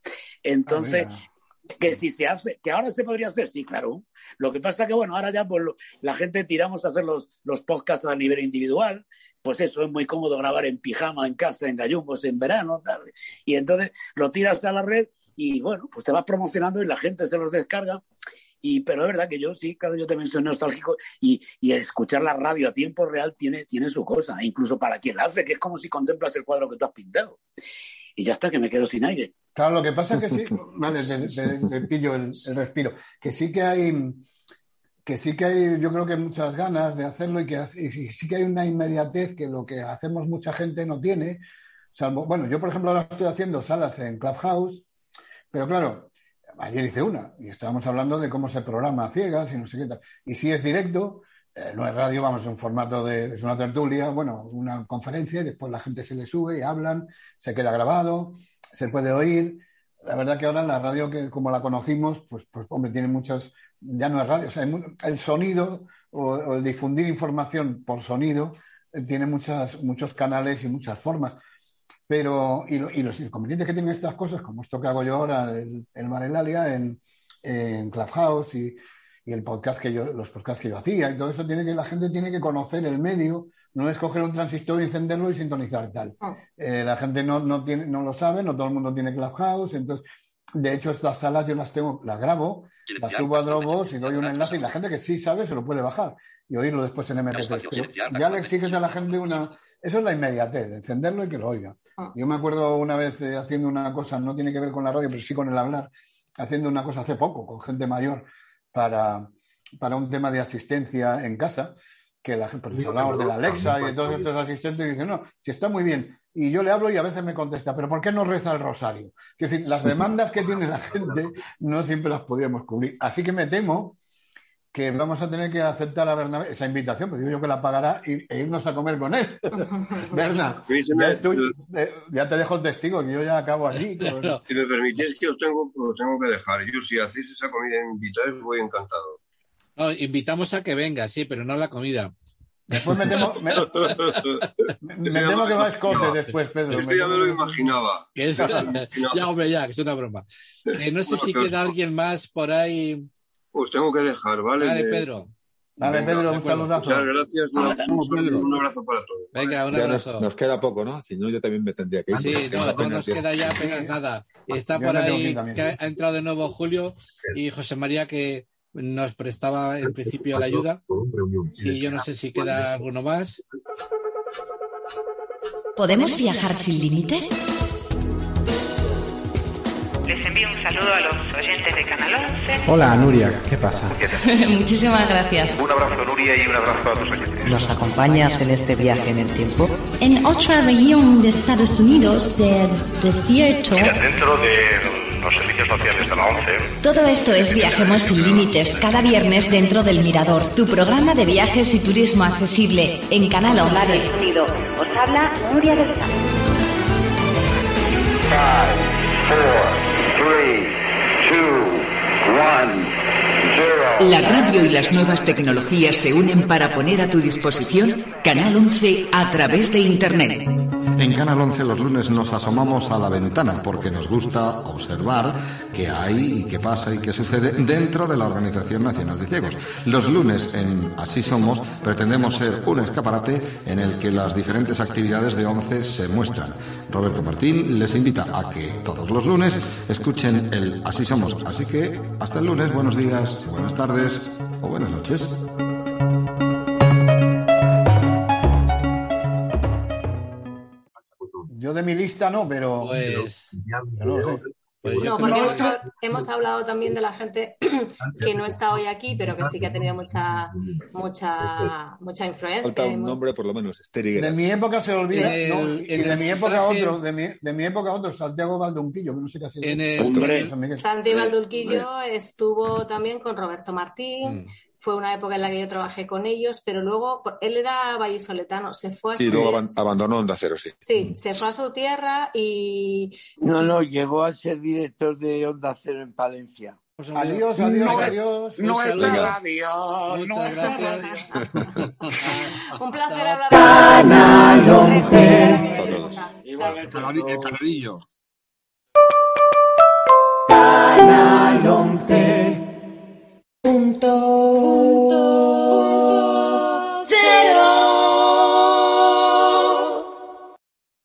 [SPEAKER 30] Entonces,
[SPEAKER 4] Ah,
[SPEAKER 30] que si se hace, que ahora se podría hacer, sí, claro. Lo que pasa que, bueno, ahora ya pues la gente tiramos a hacer los, los podcasts a nivel individual, pues eso es muy cómodo grabar en pijama, en casa, en gallumbos, en verano, tal. Y entonces lo tiras a la red y, bueno, pues te vas promocionando y la gente se los descarga. Y, pero es verdad que yo sí, claro, yo también soy nostálgico y, y escuchar la radio a tiempo real tiene, tiene su cosa, incluso para quien la hace, que es como si contemplas el cuadro que tú has pintado. Y ya está, que me quedo sin aire.
[SPEAKER 4] Claro, lo que pasa es que sí, vale, te, te- te pillo el, el respiro, que sí que hay, que sí que hay, yo creo que muchas ganas de hacerlo y que y sí que hay una inmediatez que lo que hacemos mucha gente no tiene, salvo, bueno, yo por ejemplo ahora estoy haciendo salas en Clubhouse, pero claro, ayer hice una y estábamos hablando de cómo se programa a ciegas y no sé qué tal, y si es directo, eh, no es radio, vamos, es un formato de, es una tertulia, bueno, una conferencia y después la gente se le sube y hablan, se queda grabado, se puede oír. La verdad que ahora la radio que como la conocimos, pues, pues hombre, tiene muchas, ya no es radio, o sea, el sonido o, el difundir información por sonido eh, tiene muchas, muchos canales y muchas formas. Pero, y los inconvenientes que tienen estas cosas, como esto que hago yo ahora, el, el Marelalia en, en Clubhouse y, y el podcast que yo, los podcasts que yo hacía y todo eso tiene que, la gente tiene que conocer el medio, no es coger un transistor, encenderlo y sintonizar tal. Eh, la gente no, no, tiene, no lo sabe, no todo el mundo tiene Clubhouse, entonces, de hecho, estas salas yo las tengo, las grabo, las subo a Dropbox y doy un enlace y la gente que sí sabe se lo puede bajar y oírlo después en MP3. Pero ya le exiges a la gente una... Eso es la inmediatez, de encenderlo y que lo oiga. Yo me acuerdo una vez eh, haciendo una cosa, no tiene que ver con la radio, pero sí con el hablar, haciendo una cosa hace poco con gente mayor para, para un tema de asistencia en casa, que la gente, pues hablamos de la Alexa y de todos estos asistentes y dicen, no, si está muy bien. Y yo le hablo y a veces me contesta, pero ¿por qué no reza el rosario? Es decir, las demandas que tiene la gente no siempre las podíamos cubrir. Así que me temo que vamos a tener que aceptar a Bernabé esa invitación, porque digo yo que la pagará y, e irnos a comer con él. Berna,
[SPEAKER 29] Sí, se
[SPEAKER 4] ya,
[SPEAKER 29] me-
[SPEAKER 4] estoy- eh, ya te dejo testigo, que yo ya acabo aquí.
[SPEAKER 29] Si me permitís que os tengo, os tengo que dejar. Yo, si hacéis esa comida e invitáis, voy encantado.
[SPEAKER 3] No, invitamos a que venga, sí, pero no la comida.
[SPEAKER 4] Después me temo, me, temo que va a escote después, Pedro.
[SPEAKER 29] Es que ya me lo imaginaba.
[SPEAKER 3] Que es- ya, hombre, ya, que es una broma. Eh, no sé si queda alguien más por ahí.
[SPEAKER 29] Os tengo que dejar, ¿vale?
[SPEAKER 3] Dale, Pedro.
[SPEAKER 4] Dale,
[SPEAKER 29] Venga,
[SPEAKER 4] Pedro, un saludazo.
[SPEAKER 29] Muchas gracias. Un,
[SPEAKER 4] Vamos,
[SPEAKER 29] un- un abrazo para todos.
[SPEAKER 3] Venga, un
[SPEAKER 5] Ya nos,
[SPEAKER 3] abrazo.
[SPEAKER 5] nos queda poco, ¿no? Si no, yo también me tendría que ir.
[SPEAKER 3] Sí, no, no nos queda ya apenas nada. Está
[SPEAKER 5] Yo
[SPEAKER 3] por ahí, que
[SPEAKER 5] sí.
[SPEAKER 3] ha entrado de nuevo Julio y José María que nos prestaba en principio la ayuda. Y yo no sé si queda alguno más.
[SPEAKER 25] ¿Podemos viajar sin límites?
[SPEAKER 31] Envío un saludo a los oyentes de Canal 11.
[SPEAKER 21] Hola, Nuria, ¿qué pasa?
[SPEAKER 25] Muchísimas gracias.
[SPEAKER 32] Un abrazo, Nuria, y un abrazo a tus oyentes.
[SPEAKER 33] ¿Nos acompañas en este viaje en el tiempo?
[SPEAKER 34] En otra región de Estados Unidos del desierto.
[SPEAKER 32] Mira, dentro de los servicios sociales de la ONCE,
[SPEAKER 25] Todo esto es Viajemos sin Límites, cada viernes dentro del Mirador, tu programa de viajes y turismo accesible en Canal Online.
[SPEAKER 31] Unido. Os habla Nuria del Sal.
[SPEAKER 11] La radio y las nuevas tecnologías se unen para poner a tu disposición Canal 11 a través de Internet.
[SPEAKER 35] En Canal 11 los lunes nos asomamos a la ventana porque nos gusta observar qué hay y qué pasa y qué sucede dentro de la Organización Nacional de Ciegos. Los lunes en Así Somos pretendemos ser un escaparate en el que las diferentes actividades de 11 se muestran. Roberto Martín les invita a que todos los lunes escuchen el Así Somos. Así que hasta el lunes, buenos días, buenas tardes o buenas noches.
[SPEAKER 4] Yo de mi lista no, pero.
[SPEAKER 3] Pues.
[SPEAKER 4] pero no sé.
[SPEAKER 23] No, porque hemos, hemos hablado también de la gente que no está hoy aquí, pero que sí que ha tenido mucha, mucha, mucha influencia.
[SPEAKER 5] Falta un nombre, por lo menos,
[SPEAKER 4] De mi época se olvida, y de mi época
[SPEAKER 3] traje-
[SPEAKER 4] otro, de mi, de mi época otro, Santiago Valdunquillo, que no sé qué ha sido.
[SPEAKER 3] En el-
[SPEAKER 4] Hombre. San Miguel.
[SPEAKER 23] Santi Valdurquillo estuvo también con Roberto Martín. Fue una época en la que yo trabajé con ellos, pero luego él era vallisoletano, se fue a
[SPEAKER 5] Sí,
[SPEAKER 23] su-
[SPEAKER 5] luego aban- abandonó Onda Cero, sí.
[SPEAKER 23] sí, se fue a su tierra y
[SPEAKER 28] No, no, llegó a ser director de Onda Cero en Palencia.
[SPEAKER 4] Adiós, adiós,
[SPEAKER 28] No
[SPEAKER 4] adiós.
[SPEAKER 28] no no
[SPEAKER 3] Muchas gracias.
[SPEAKER 23] un placer hablar
[SPEAKER 4] Canal
[SPEAKER 23] con
[SPEAKER 4] 11.
[SPEAKER 30] Igualmente.
[SPEAKER 24] El canadillo.
[SPEAKER 33] Canal 11 punto. punto.